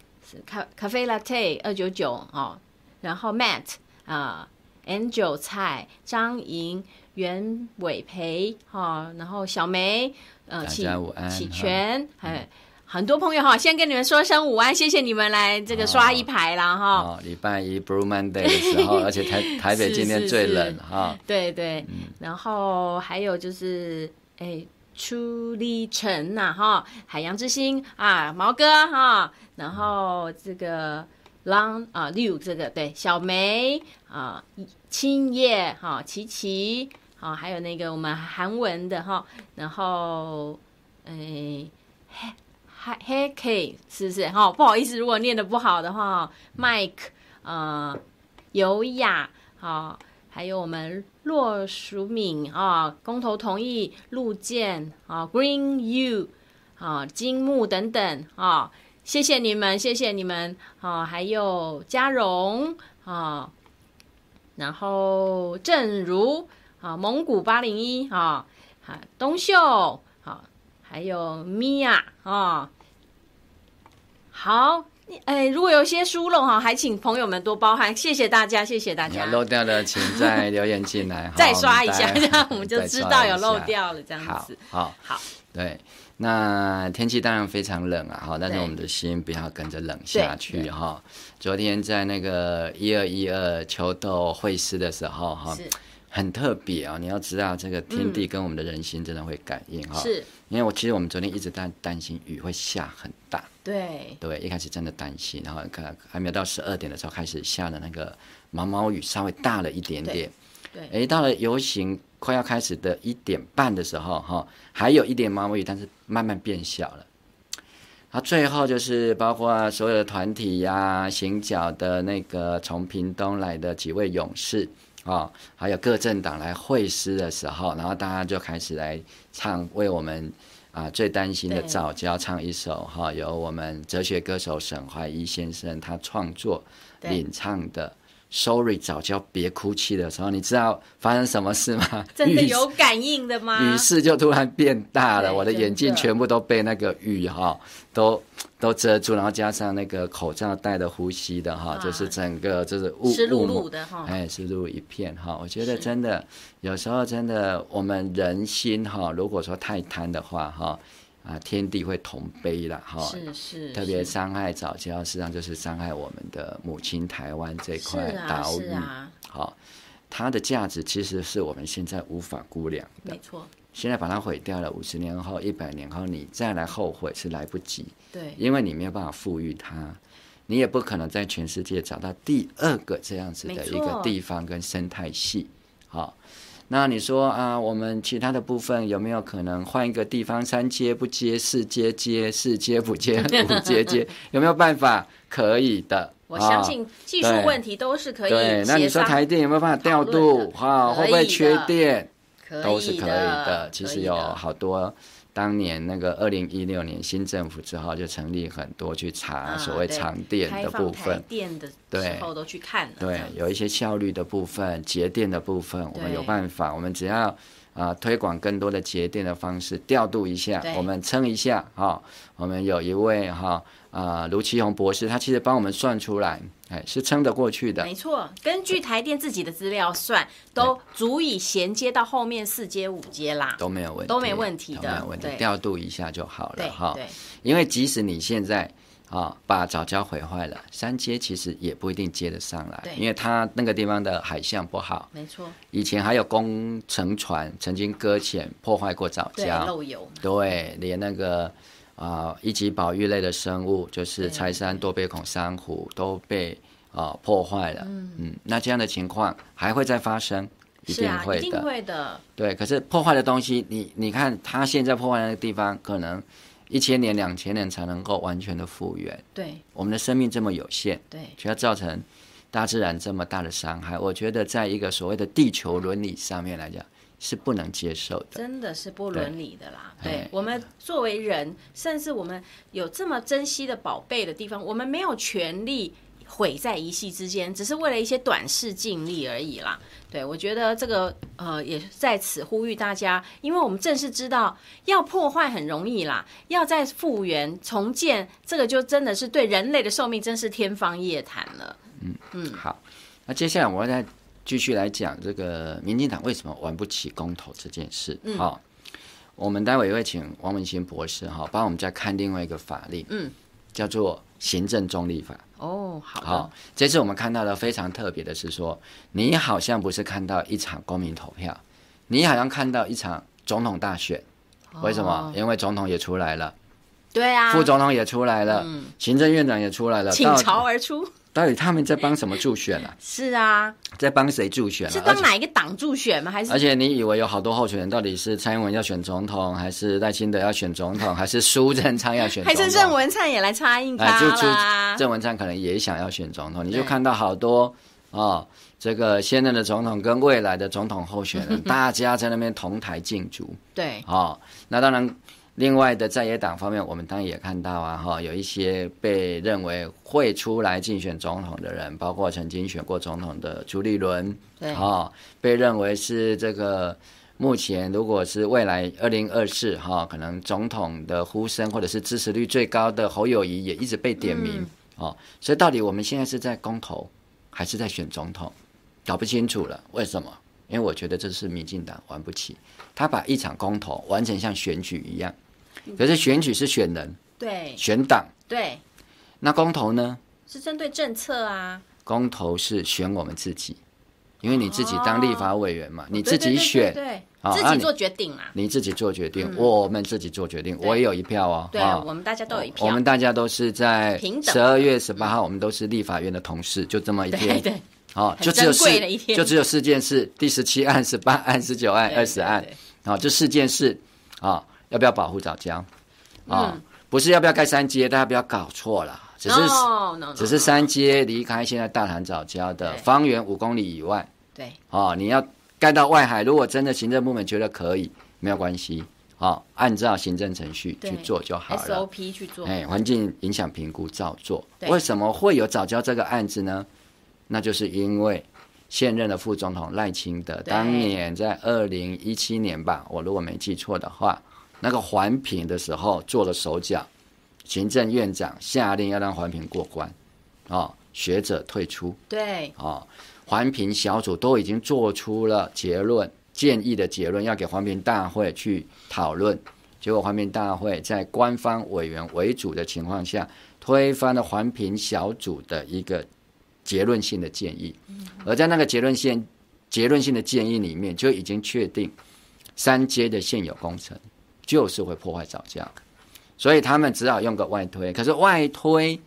咖咖啡 Latte 二九九哦，然后 Matt 啊、呃、Angel 蔡张莹袁伟培哈，然后小梅呃启启全还很多朋友哈，先跟你们说声午安，谢谢你们来这个刷一排啦哈。哦，礼拜一 Blue Monday 的时候，而且台 台北今天最冷哈。对对，嗯、然后还有就是哎，初丽晨呐哈，海洋之心啊，毛哥哈，然后这个 Long 啊六这个对小梅啊，青叶哈，琪琪好，还有那个我们韩文的哈，然后哎。黑 K 是不是？哈，不好意思，如果念得不好的话，Mike，呃，尤雅，好，还有我们骆淑敏啊，公投同意，陆健啊，Green U 啊，金木等等啊，谢谢你们，谢谢你们啊，还有嘉荣啊，然后正如啊，蒙古八零一啊，啊，东秀好，还有米娅啊。好，哎，如果有些疏漏哈，还请朋友们多包涵，谢谢大家，谢谢大家。漏掉的，请再留言进来，再刷一下，这样 我们就知道有漏掉了，这样子。好，好，对，那天气当然非常冷啊，哈，但是我们的心不要跟着冷下去哈。昨天在那个一二一二秋斗会师的时候哈。很特别啊、哦！你要知道，这个天地跟我们的人心真的会感应哈、哦。是，因为我其实我们昨天一直在担心雨会下很大。对对，一开始真的担心，然后看还没有到十二点的时候开始下的那个毛毛雨，稍微大了一点点。对，哎，到了游行快要开始的一点半的时候哈、哦，还有一点毛毛雨，但是慢慢变小了。然后最后就是包括所有的团体呀、啊，行脚的那个从屏东来的几位勇士。哦，还有各政党来会师的时候，然后大家就开始来唱，为我们啊、呃、最担心的赵就要唱一首哈、哦，由我们哲学歌手沈怀一先生他创作领唱的。Sorry，早教别哭泣的时候，你知道发生什么事吗？真的有感应的吗？雨势就突然变大了，我的眼镜全部都被那个雨哈、哦、都都遮住，然后加上那个口罩戴的呼吸的哈、哦，就是整个就是雾湿漉漉的哈，哎，湿漉一片哈、哦。我觉得真的有时候真的我们人心哈、哦，如果说太贪的话哈。哦啊，天地会同悲了哈，是是，特别伤害早教，实际上就是伤害我们的母亲台湾这块岛屿。好、它的价值其实是我们现在无法估量的。没错，现在把它毁掉了，五十年后、一百年后，你再来后悔是来不及。对，因为你没有办法赋予它，你也不可能在全世界找到第二个这样子的一个地方跟生态系。好。那你说啊，我们其他的部分有没有可能换一个地方？三接不接，四接接，四接不接，五接接，有没有办法？可以的，我相信技术问题都是可以。对，那你说台电有没有办法调度？哈，会不会缺电？都是可以的。其实有好多。当年那个二零一六年新政府之后，就成立很多去查所谓长电的部分，电的时候都去看了。对，有一些效率的部分、节电的部分，我们有办法。我们只要啊、呃、推广更多的节电的方式，调度一下，我们撑一下哈、哦。我们有一位哈啊卢奇宏博士，他其实帮我们算出来。哎，是撑得过去的。没错，根据台电自己的资料算，都足以衔接到后面四阶五阶啦，都没有问题，都没问题的，都没有问题，调度一下就好了哈。对，因为即使你现在啊把藻礁毁坏了，三阶其实也不一定接得上来，因为它那个地方的海象不好。没错，以前还有工程船曾经搁浅破坏过藻礁，漏油。对，连那个。啊，一级保育类的生物，就是柴山多杯孔珊瑚都被啊破坏了。嗯嗯，那这样的情况还会再发生？一定会的，一定会的。对，可是破坏的东西，你你看，它现在破坏的那个地方，可能一千年、两千年才能够完全的复原。对，我们的生命这么有限，对，却要造成大自然这么大的伤害。我觉得，在一个所谓的地球伦理上面来讲。是不能接受的，真的是不伦理的啦。对，对我们作为人，甚至我们有这么珍惜的宝贝的地方，我们没有权利毁在一夕之间，只是为了一些短视尽力而已啦。对，我觉得这个呃，也在此呼吁大家，因为我们正是知道要破坏很容易啦，要再复原重建，这个就真的是对人类的寿命真是天方夜谭了。嗯嗯，好，那接下来我要再。继续来讲这个民进党为什么玩不起公投这件事？好、嗯哦，我们待会也会请王文新博士哈，帮我们再看另外一个法令，嗯，叫做行政中立法。哦，好，好，这次我们看到的非常特别的是说，你好像不是看到一场公民投票，你好像看到一场总统大选。为什么？哦、因为总统也出来了，对啊，副总统也出来了，嗯、行政院长也出来了，倾巢而出。到底他们在帮什么助选啊？是啊，在帮谁助选啊？是帮哪一个党助选吗？还是？而且你以为有好多候选人，到底是蔡英文要选总统，还是赖清德要选总统，还是 苏贞昌要选总统？还是郑文灿也来插一脚啦？郑文灿可能也想要选总统，你就看到好多啊、哦，这个现任的总统跟未来的总统候选人，大家在那边同台竞逐。对，哦，那当然。另外的在野党方面，我们当然也看到啊，哈，有一些被认为会出来竞选总统的人，包括曾经选过总统的朱立伦，对，啊，被认为是这个目前如果是未来二零二四哈，可能总统的呼声或者是支持率最高的侯友谊也一直被点名，哦、嗯，所以到底我们现在是在公投还是在选总统，搞不清楚了，为什么？因为我觉得这是民进党玩不起，他把一场公投完成像选举一样。可是选举是选人，对，选党，对。那公投呢？是针对政策啊。公投是选我们自己，因为你自己当立法委员嘛，你自己选，对，自己做决定嘛。你自己做决定，我们自己做决定，我也有一票哦。对，我们大家都有一票。我们大家都是在十二月十八号，我们都是立法院的同事，就这么一天。对，哦，就只有四，就只有四件事：第十七案、十八案、十九案、二十案。啊，这四件事啊。要不要保护藻礁？啊，嗯、不是要不要盖三街，大家不要搞错了，只是 no, no, no, no. 只是三街离开现在大潭藻礁的方圆五公里以外。对，啊，你要盖到外海，如果真的行政部门觉得可以，没有关系，哦，按照行政程序去做就好了。SOP 去做，哎，环境影响评估照做。为什么会有早教这个案子呢？那就是因为现任的副总统赖清德当年在二零一七年吧，我如果没记错的话。那个环评的时候做了手脚，行政院长下令要让环评过关，啊、哦，学者退出，对，啊、哦，环评小组都已经做出了结论，建议的结论要给环评大会去讨论，结果环评大会在官方委员为主的情况下，推翻了环评小组的一个结论性的建议，而在那个结论性结论性的建议里面，就已经确定三阶的现有工程。就是会破坏早教，所以他们只好用个外推。可是外推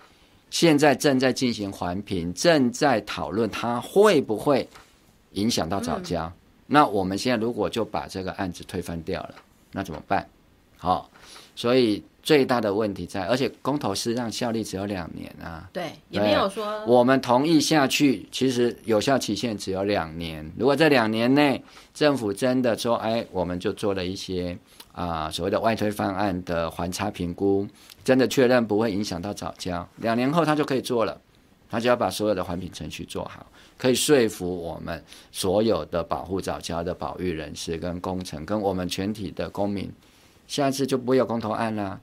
现在正在进行环评，正在讨论它会不会影响到藻礁。嗯、那我们现在如果就把这个案子推翻掉了，那怎么办？好，所以最大的问题在，而且公投是让效力只有两年啊。对，也没有说我们同意下去，其实有效期限只有两年。如果这两年内政府真的说，哎，我们就做了一些。啊，所谓的外推方案的环差评估，真的确认不会影响到早教，两年后他就可以做了，他就要把所有的环评程序做好，可以说服我们所有的保护早教的保育人士跟工程，跟我们全体的公民，下一次就不会有公投案啦，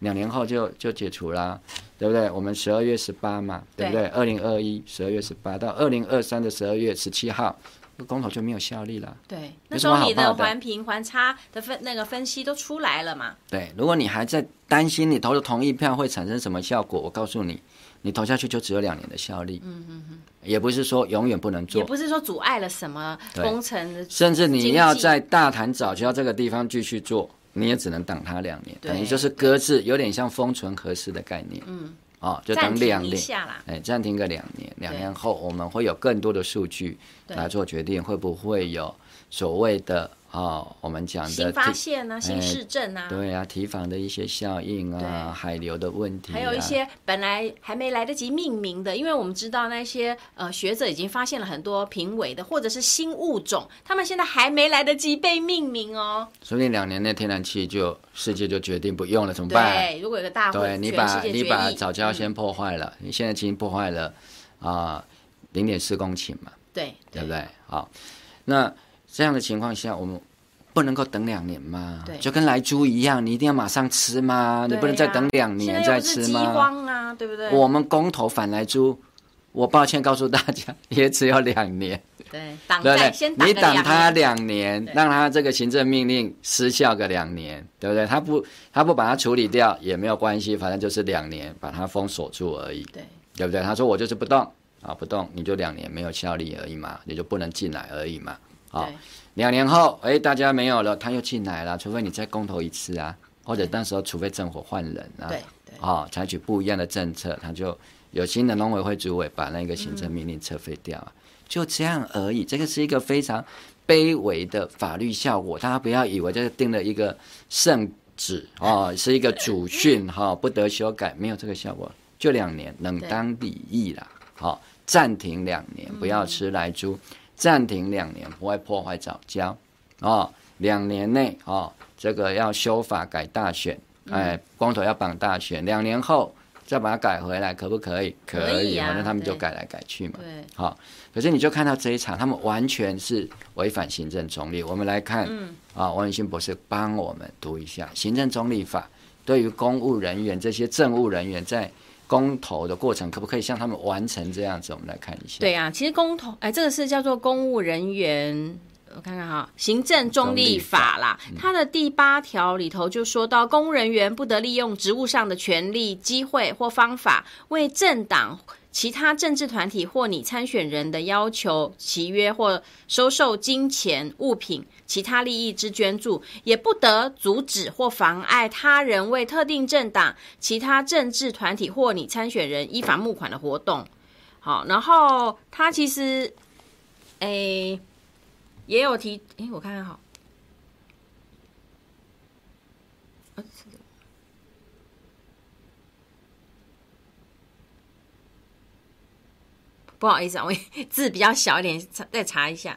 两年后就就解除啦，对不对？我们十二月十八嘛，对不对？二零二一十二月十八到二零二三的十二月十七号。公投就没有效力了。对，那时候你的环评环差的分那个分析都出来了嘛？对，如果你还在担心你投的同意票会产生什么效果，我告诉你，你投下去就只有两年的效力。嗯嗯嗯，也不是说永远不能做，也不是说阻碍了什么工程，甚至你要在大潭早教这个地方继续做，你也只能挡它两年，对等于就是搁置，有点像封存合适的概念。嗯。哦，就等两年，哎，暂停个两年，两年后我们会有更多的数据来做决定，会不会有所谓的。哦，我们讲的新发现啊，新市镇啊，对啊，提防的一些效应啊，海流的问题，还有一些本来还没来得及命名的，因为我们知道那些呃学者已经发现了很多濒危的或者是新物种，他们现在还没来得及被命名哦。说不定两年内天然气就世界就决定不用了，怎么办？对，如果有个大会，对你把你把早教先破坏了，你现在已经破坏了啊零点四公顷嘛，对，对不对？好，那。这样的情况下，我们不能够等两年嘛？对，就跟来猪一样，你一定要马上吃吗？你不能再等两年再吃吗？现在又不是饥荒啊，对不对？我们公投反来猪，我抱歉告诉大家，也只有两年。对，挡在先你挡他两年，让他这个行政命令失效个两年，对不对？他不，他不把它处理掉也没有关系，反正就是两年把它封锁住而已，对，对不对？他说我就是不动啊，不动你就两年没有效力而已嘛，你就不能进来而已嘛。好，两年后，哎，大家没有了，他又进来了，除非你再公投一次啊，或者那时候除非政府换人啊，对对，啊，采取不一样的政策，他就有新的农委会主委把那个行政命令撤废掉。嗯就这样而已，这个是一个非常卑微的法律效果。大家不要以为这是定了一个圣旨哦，是一个主训哈、哦，不得修改，没有这个效果。就两年，冷当礼义啦。好、哦，暂停两年，不要吃来猪。暂停两年，不会破坏早教。哦，两年内哦，这个要修法改大选，哎，光头要绑大选。两年后。再把它改回来，可不可以？可以，反正、啊、他们就改来改去嘛。对，好。可是你就看到这一场，他们完全是违反行政中立。我们来看，嗯、啊，王永新博士帮我们读一下《行政中立法》，对于公务人员这些政务人员在公投的过程，可不可以像他们完成这样子？我们来看一下。对啊，其实公投，哎，这个是叫做公务人员。我看看哈，行政中立法啦，它的第八条里头就说到，公务人员不得利用职务上的权利、机会或方法，为政党、其他政治团体或拟参选人的要求、契约或收受金钱、物品、其他利益之捐助，也不得阻止或妨碍他人为特定政党、其他政治团体或拟参选人依法募款的活动。好，然后他其实，诶。也有提，哎，我看看好，不好意思啊，我 字比较小一点，再查一下。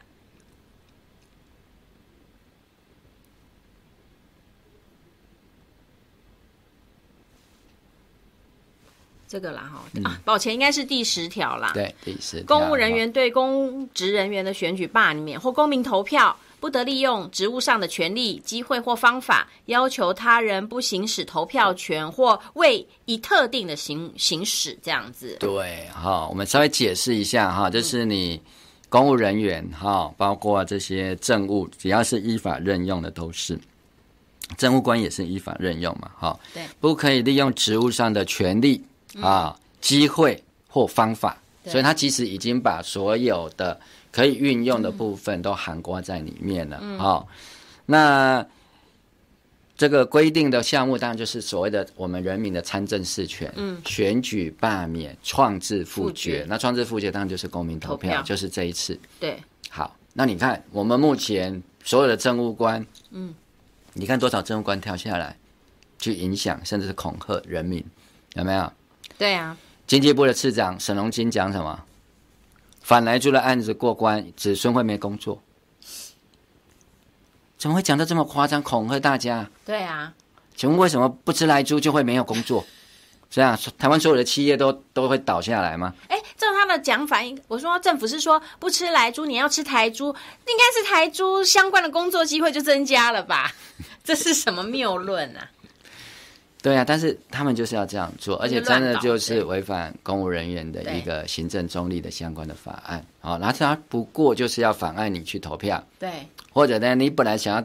这个啦哈、嗯、啊，抱歉，应该是第十条啦。对，第十条。公务人员对公职人员的选举罢免或公民投票，不得利用职务上的权利、机会或方法，要求他人不行使投票权或未以特定的行行使这样子。对，好，我们稍微解释一下哈，就是你公务人员哈，包括这些政务，只要是依法任用的都是。政务官也是依法任用嘛，哈，对，不可以利用职务上的权利。啊，机会或方法，所以他其实已经把所有的可以运用的部分都涵盖在里面了。嗯、好，那这个规定的项目当然就是所谓的我们人民的参政事权，嗯，选举、罢免、创制、复决。那创制、复决当然就是公民投票，投票就是这一次。对，好，那你看我们目前所有的政务官，嗯，你看多少政务官跳下来去影响，甚至是恐吓人民，有没有？对啊，经济部的次长沈荣金讲什么？反来猪的案子过关，子孙会没工作？怎么会讲的这么夸张，恐吓大家？对啊，请问为什么不吃来猪就会没有工作？这样，台湾所有的企业都都会倒下来吗？哎，照他的讲法，我说政府是说不吃来猪，你要吃台猪，应该是台猪相关的工作机会就增加了吧？这是什么谬论啊？对啊，但是他们就是要这样做，而且真的就是违反公务人员的一个行政中立的相关的法案。好，然后他不过就是要妨碍你去投票，对，或者呢，你本来想要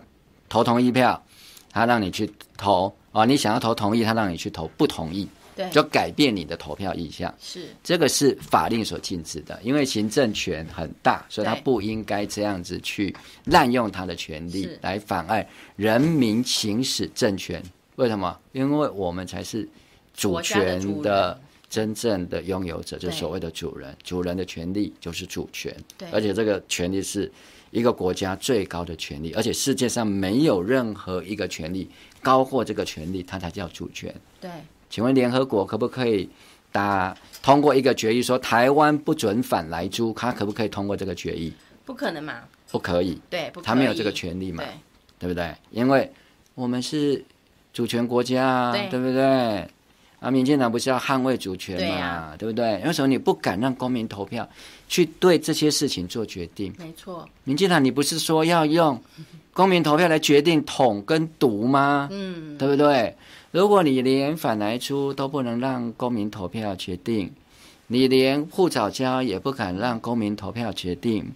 投同意票，他让你去投啊，你想要投同意，他让你去投不同意，对，就改变你的投票意向。是这个是法令所禁止的，因为行政权很大，所以他不应该这样子去滥用他的权利来妨碍人民行使政权。为什么？因为我们才是主权的真正的拥有者，就是所谓的主人。主人的权利就是主权，而且这个权利是一个国家最高的权利，而且世界上没有任何一个权利高过这个权利，它才叫主权。对，请问联合国可不可以打通过一个决议，说台湾不准反来租？它可不可以通过这个决议？不可能嘛？不可以。对，他没有这个权利嘛？对，对不对？因为我们是。主权国家啊，对，对不对？啊，民进党不是要捍卫主权嘛，对啊，对不对？为什么你不敢让公民投票去对这些事情做决定？没错，民进党你不是说要用公民投票来决定统跟独吗？嗯，对不对？如果你连反来出都不能让公民投票决定，你连护早交也不敢让公民投票决定，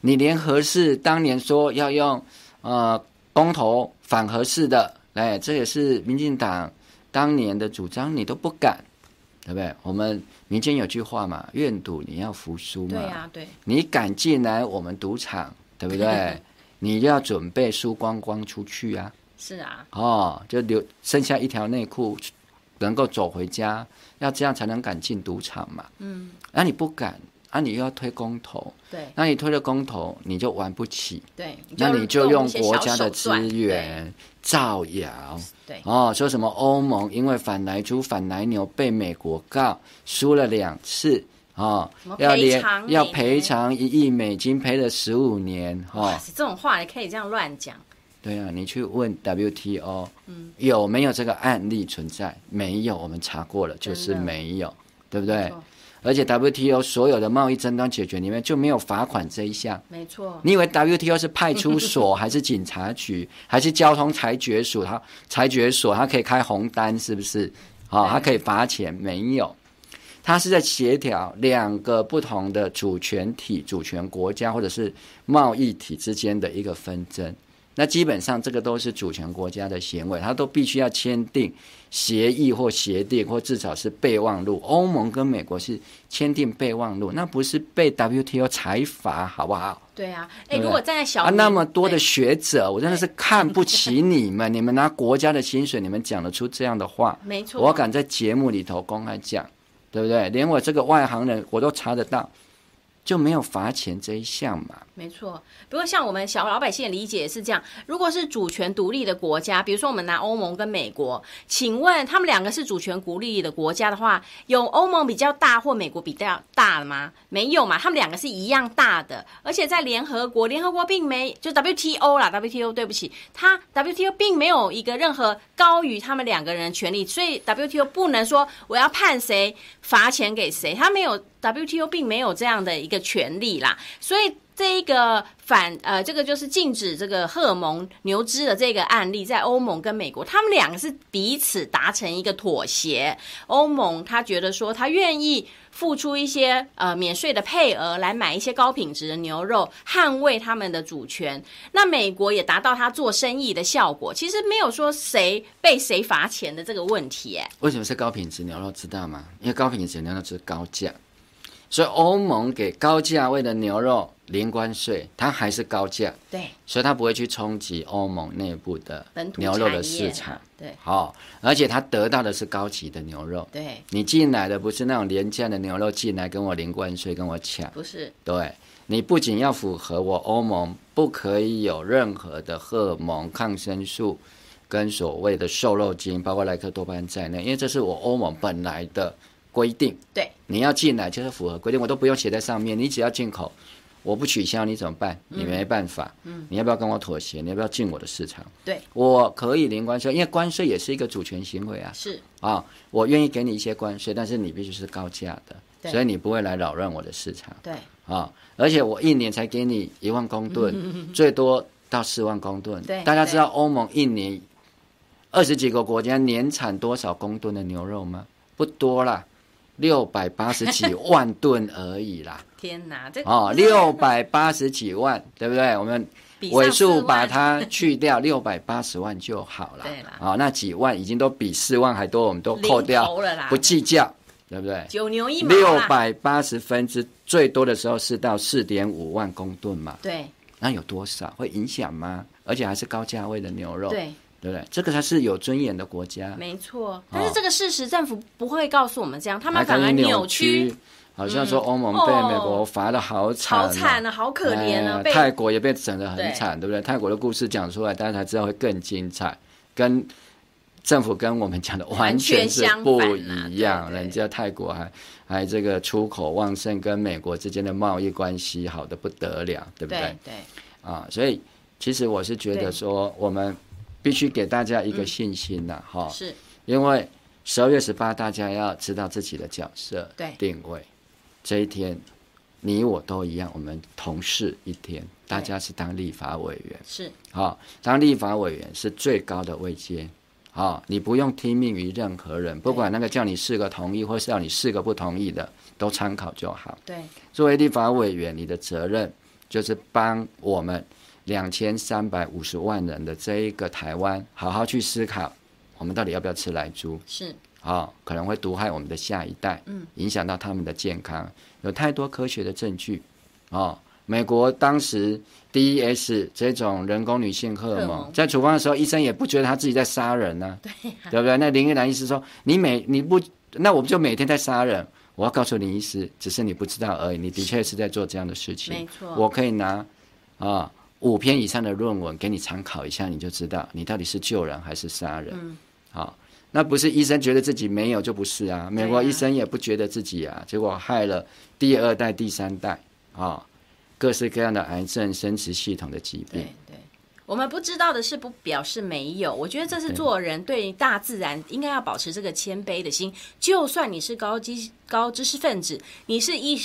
你连合适当年说要用呃公投反合适的，哎，这也是民进党当年的主张，你都不敢，对不对？我们民间有句话嘛，愿赌你要服输嘛，对啊，对，你敢进来我们赌场，对不对？你就要准备输光光出去啊。是啊，哦，就留剩下一条内裤，能够走回家，要这样才能敢进赌场嘛。嗯，那、啊、你不敢，啊，你又要推公投，对，那你推了公投，你就玩不起，对，那你就用国家的资源造谣，对，哦，说什么欧盟因为反莱猪、反莱牛被美国告输了两次，哦，要连要赔偿一亿美金，赔了十五年，哦，这种话你可以这样乱讲。对啊，你去问 WTO，嗯，有没有这个案例存在？没有，我们查过了，就是没有，对不对？而且 WTO 所有的贸易争端解决里面就没有罚款这一项。没错。你以为 WTO 是派出所，还是警察局，还是交通裁决署？它裁决所它可以开红单，是不是？好、哦，它可以罚钱？没有，它是在协调两个不同的主权体、主权国家或者是贸易体之间的一个纷争。那基本上这个都是主权国家的行为，他都必须要签订协议或协定，或至少是备忘录。欧盟跟美国是签订备忘录，那不是被 WTO 裁罚，好不好？对啊，哎，如果站在小啊那么多的学者，我真的是看不起你们，你们拿国家的薪水，你们讲得出这样的话？没错，我敢在节目里头公开讲，对不对？连我这个外行人我都查得到。就没有罚钱这一项嘛？没错，不过像我们小老百姓理解是这样：如果是主权独立的国家，比如说我们拿欧盟跟美国，请问他们两个是主权独立的国家的话，有欧盟比较大或美国比较大的吗？没有嘛，他们两个是一样大的，而且在联合国，联合国并没就 WTO 啦，WTO 对不起，他 WTO 并没有一个任何高于他们两个人的权利，所以 WTO 不能说我要判谁罚钱给谁，他没有。WTO 并没有这样的一个权利啦，所以这一个反呃，这个就是禁止这个荷尔蒙牛脂的这个案例，在欧盟跟美国，他们两个是彼此达成一个妥协。欧盟他觉得说，他愿意付出一些呃免税的配额来买一些高品质的牛肉，捍卫他们的主权。那美国也达到他做生意的效果，其实没有说谁被谁罚钱的这个问题。哎，为什么是高品质牛肉？知道吗？因为高品质牛肉是高价。所以欧盟给高价位的牛肉零关税，它还是高价。对，所以它不会去冲击欧盟内部的牛肉的市场。对，好，而且它得到的是高级的牛肉。对，你进来的不是那种廉价的牛肉进来跟我零关税跟我抢。不是，对，你不仅要符合我欧盟不可以有任何的荷尔蒙、抗生素跟所谓的瘦肉精，包括莱克多巴胺在内，因为这是我欧盟本来的。规定，对，你要进来就是符合规定，我都不用写在上面。你只要进口，我不取消你怎么办？你没办法。嗯，你要不要跟我妥协？你要不要进我的市场？对，我可以零关税，因为关税也是一个主权行为啊。是啊，我愿意给你一些关税，但是你必须是高价的，所以你不会来扰乱我的市场。对啊，而且我一年才给你一万公吨，嗯，最多到四万公吨。对，大家知道欧盟一年二十几个国家年产多少公吨的牛肉吗？不多啦。六百八十几 万吨而已啦！天哪，这哦，六百八十几万，对不对？我们尾数把它去掉，六百八十万就好了。对了，啊，那几万已经都比四万还多，我们都扣掉，不计较，对不对？九牛一毛。六百八十分之最多的时候是到四点五万公吨嘛？对，那有多少会影响吗？而且还是高价位的牛肉。对。对不对？这个才是有尊严的国家。没错，但是这个事实政府不会告诉我们这样，哦、他们反而扭曲，好像说欧盟被美国罚的好惨，好惨啊，好可怜啊！泰国也被整得很惨，对，不对？泰国的故事讲出来，大家才知道会更精彩，跟政府跟我们讲的完全是不一样。人家泰国还还这个出口旺盛，跟美国之间的贸易关系好的不得了，对不对？对，对啊，所以其实我是觉得说我们。必须给大家一个信心呐，哈、嗯，是，因为十二月十八，大家要知道自己的角色定位。这一天，你我都一样，我们同事一天，大家是当立法委员，是，好，当立法委员是最高的位阶，好，你不用听命于任何人，不管那个叫你四个同意，或是要你四个不同意的，都参考就好。对，作为立法委员，你的责任就是帮我们两千三百五十万人的这一个台湾，好好去思考，我们到底要不要吃莱猪？是，啊，可能会毒害我们的下一代，嗯，影响到他们的健康，有太多科学的证据，哦。美国当时 DES 这种人工女性荷尔蒙在处方的时候，医生也不觉得他自己在杀人呢、啊，对，对不对？那林玉兰医师说：“你每你不，那我们就每天在杀人。”我要告诉林医师，只是你不知道而已。你的确是在做这样的事情，没错。我可以拿啊五篇以上的论文给你参考一下，你就知道你到底是救人还是杀人。嗯，好，那不是医生觉得自己没有就不是啊。美国医生也不觉得自己啊，结果害了第二代、第三代啊。各式各样的癌症、生殖系统的疾病。对对，我们不知道的是不表示没有。我觉得这是做人对大自然应该要保持这个谦卑的心。就算你是高知高知识分子，你是医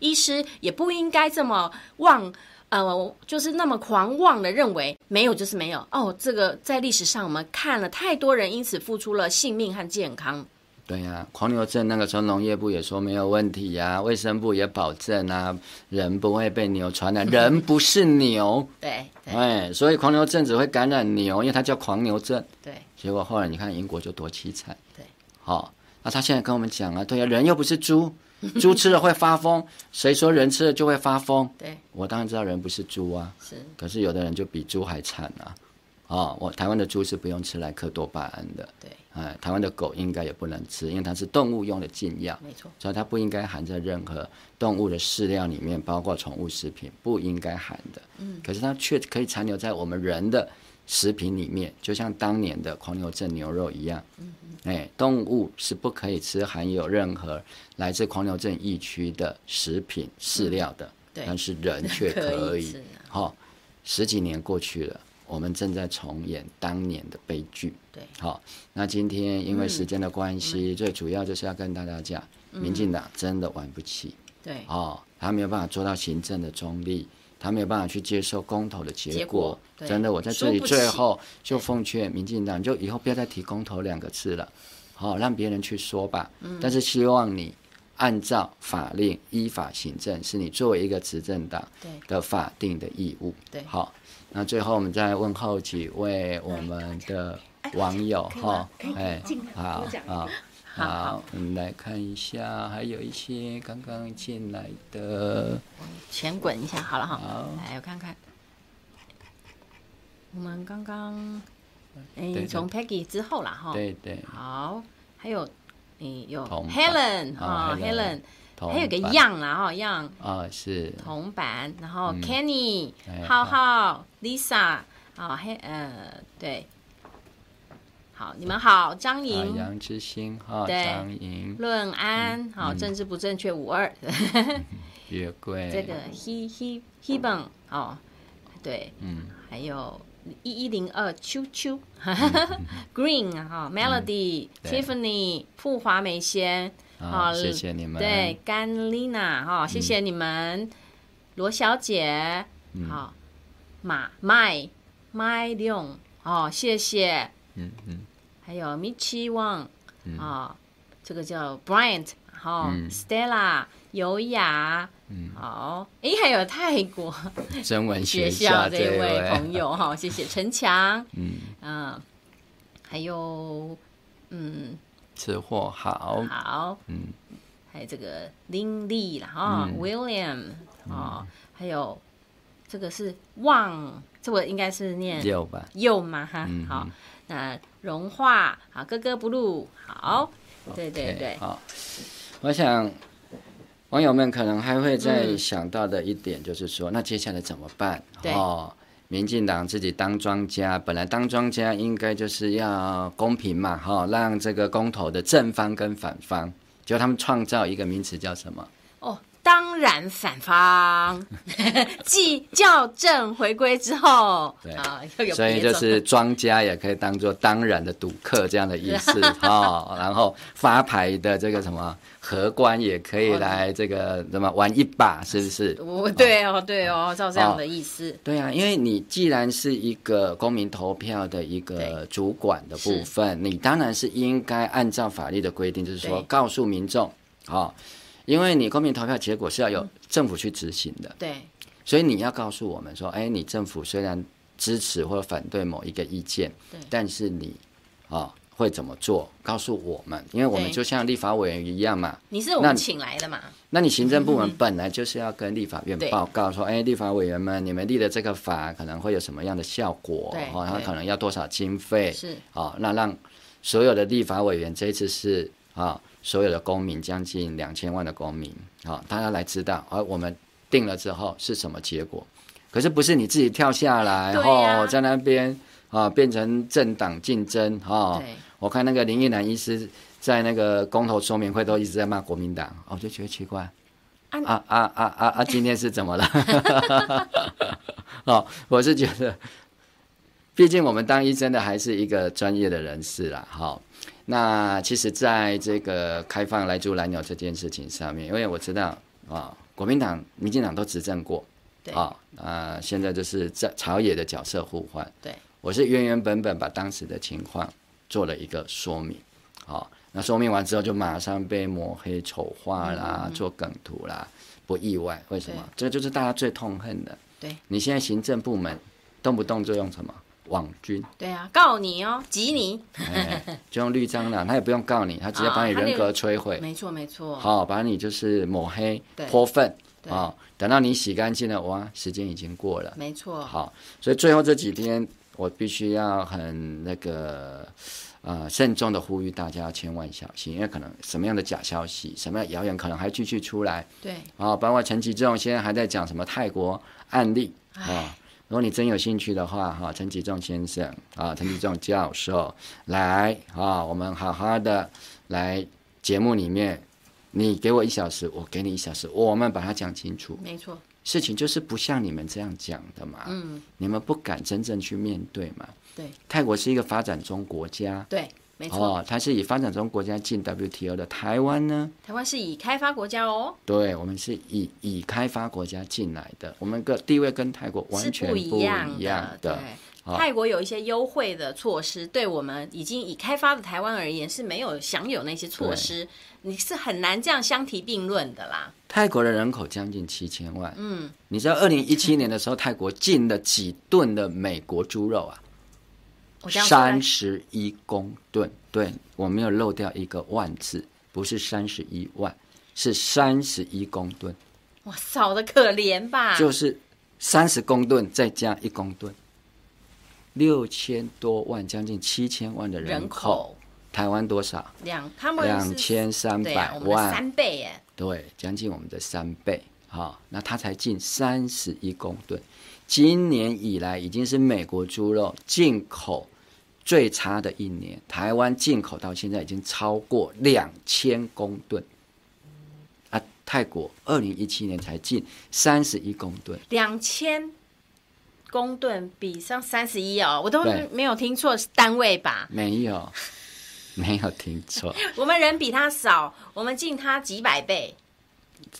医师，也不应该这么妄呃，就是那么狂妄的认为没有就是没有。哦，这个在历史上我们看了太多人因此付出了性命和健康。对呀、啊，狂牛症那个时候农业部也说没有问题呀、啊，卫生部也保证啊，人不会被牛传染，人不是牛。对，哎，所以狂牛症只会感染牛，因为它叫狂牛症。对，结果后来你看英国就多凄惨。对，好、哦，那他现在跟我们讲啊，对呀、啊，人又不是猪，猪吃了会发疯，谁说人吃了就会发疯？对，我当然知道人不是猪啊，是，可是有的人就比猪还惨啊。哦，我台湾的猪是不用吃莱克多巴胺的。对，哎，台湾的狗应该也不能吃，因为它是动物用的禁药。没错，所以它不应该含在任何动物的饲料里面，包括宠物食品，不应该含的。嗯，可是它却可以残留在我们人的食品里面，就像当年的狂牛症牛肉一样。嗯嗯，哎，动物是不可以吃含有任何来自狂牛症疫区的食品饲料的。对，但是人却可以。好、哦，十几年过去了。我们正在重演当年的悲剧。对，好，那今天因为时间的关系，嗯、最主要就是要跟大家讲，嗯、民进党真的玩不起。对，哦，他没有办法做到行政的中立，他没有办法去接受公投的结果。结果真的，我在这里最后就奉劝民进党，就以后不要再提公投两个字了，好，让别人去说吧。嗯、但是希望你按照法令依法行政，是你作为一个执政党的法定的义务。对，好。那最后我们再问候几位我们的网友哈，哎，好好好，我们来看一下，还有一些刚刚进来的，前滚一下好了哈，来我看看，我们刚刚哎从 Peggy 之后啦哈，对对，好，还有你有 Helen 哈 Helen。还有个样啦哈样。啊是。铜板，然后 Kenny、浩浩、Lisa 啊嘿呃对，好你们好张莹杨之星哈张莹论安好政治不正确五二。月桂这个 He He He 本哦对。嗯。还有一一零二秋秋 Green 哈 Melody Tiffany 富华美仙。好，谢谢你们。对，甘丽娜，哈，谢谢你们，罗小姐，好，马麦麦亮，哦，谢谢，嗯嗯，还有米奇旺，啊，这个叫 Bryant，好，Stella，优雅，嗯，好，哎，还有泰国 中文学校这位 朋友，哈，谢谢陈强，嗯。嗯，还有，嗯。吃货好，好，嗯，还有这个林立了哈，William 哦，还有这个是旺，这个应该是念右吧，右嘛哈，好，那融化好，哥哥不录好，对对对，好，我想网友们可能还会再想到的一点就是说，那接下来怎么办？哦。民进党自己当庄家，本来当庄家应该就是要公平嘛，哈，让这个公投的正方跟反方，就他们创造一个名词叫什么？哦，当当然反方，继校正回归之后，对啊，又有所以就是庄家也可以当做当然的赌客这样的意思 哦。然后发牌的这个什么荷官也可以来这个怎么玩一把，是不是？哦，对哦，对哦，照这样的意思。对啊，因为你既然是一个公民投票的一个主管的部分，你当然是应该按照法律的规定，就是说告诉民众，哦。因为你公民投票结果是要由政府去执行的，对，所以你要告诉我们说，哎，你政府虽然支持或者反对某一个意见，对，但是你啊会怎么做？告诉我们，因为我们就像立法委员一样嘛，你是我们请来的嘛，那你行政部门本来就是要跟立法院报告说，哎，立法委员们，你们立的这个法可能会有什么样的效果？对，哦，它可能要多少经费？是，哦，那让所有的立法委员这一次是啊。所有的公民将近两千万的公民，好，大家来知道，而我们定了之后是什么结果？可是不是你自己跳下来，然后、啊、在那边啊变成政党竞争啊？我看那个林奕南医师在那个公投说明会都一直在骂国民党，我就觉得奇怪，啊啊啊啊啊，啊！今天是怎么了？哦，我是觉得，毕竟我们当医生的还是一个专业的人士啦，哈。那其实，在这个开放来猪蓝鸟这件事情上面，因为我知道啊，国民党、民进党都执政过，对啊，啊，现在就是在朝野的角色互换。对，我是原原本本把当时的情况做了一个说明，好，那说明完之后就马上被抹黑、丑化啦，做梗图啦，不意外。为什么？这个就是大家最痛恨的。对，你现在行政部门动不动就用什么？网军。对啊，告你哦，挤你，哎、就用绿蟑螂，他也不用告你，他直接把你人格摧毁，没错没错，好，把你就是抹黑、泼粪，啊，等到你洗干净了，哇，时间已经过了，没错，好，所以最后这几天我必须要很那个呃慎重的呼吁大家千万小心，因为可能什么样的假消息、什么样的谣言可能还继续出来，对，啊，包括陈吉仲现在还在讲什么泰国案例啊。如果你真有兴趣的话，哈，陈吉仲先生啊，陈吉仲教授来啊，我们好好的来节目里面，你给我一小时，我给你一小时，我们把它讲清楚。没错，事情就是不像你们这样讲的嘛。嗯，你们不敢真正去面对嘛。对，泰国是一个发展中国家。对。没错，哦，它是以发展中国家进 WTO 的，台湾呢？台湾是以开发国家哦。对，我们是以以开发国家进来的，我们个地位跟泰国完全不一样的。样的对，哦、泰国有一些优惠的措施，对我们已经已开发的台湾而言是没有享有那些措施，你是很难这样相提并论的啦。泰国的人口将近七千万，嗯，你知道二零一七年的时候，泰国进了几吨的美国猪肉啊？三十一公吨，对，我没有漏掉一个万字，不是三十一万，是三十一公吨。哇，少的可怜吧？就是三十公吨再加一公吨，六千多万，将近七千万的人口。人口台湾多少？两，他们两千三百万，三倍耶。对，将近我们的三倍。好、哦，那它才近三十一公吨，今年以来已经是美国猪肉进口。最差的一年，台湾进口到现在已经超过两千公吨，啊，泰国二零一七年才进三十一公吨，两千公吨比上三十一哦，我都没有听错单位吧？没有，没有听错。我们人比他少，我们进他几百倍，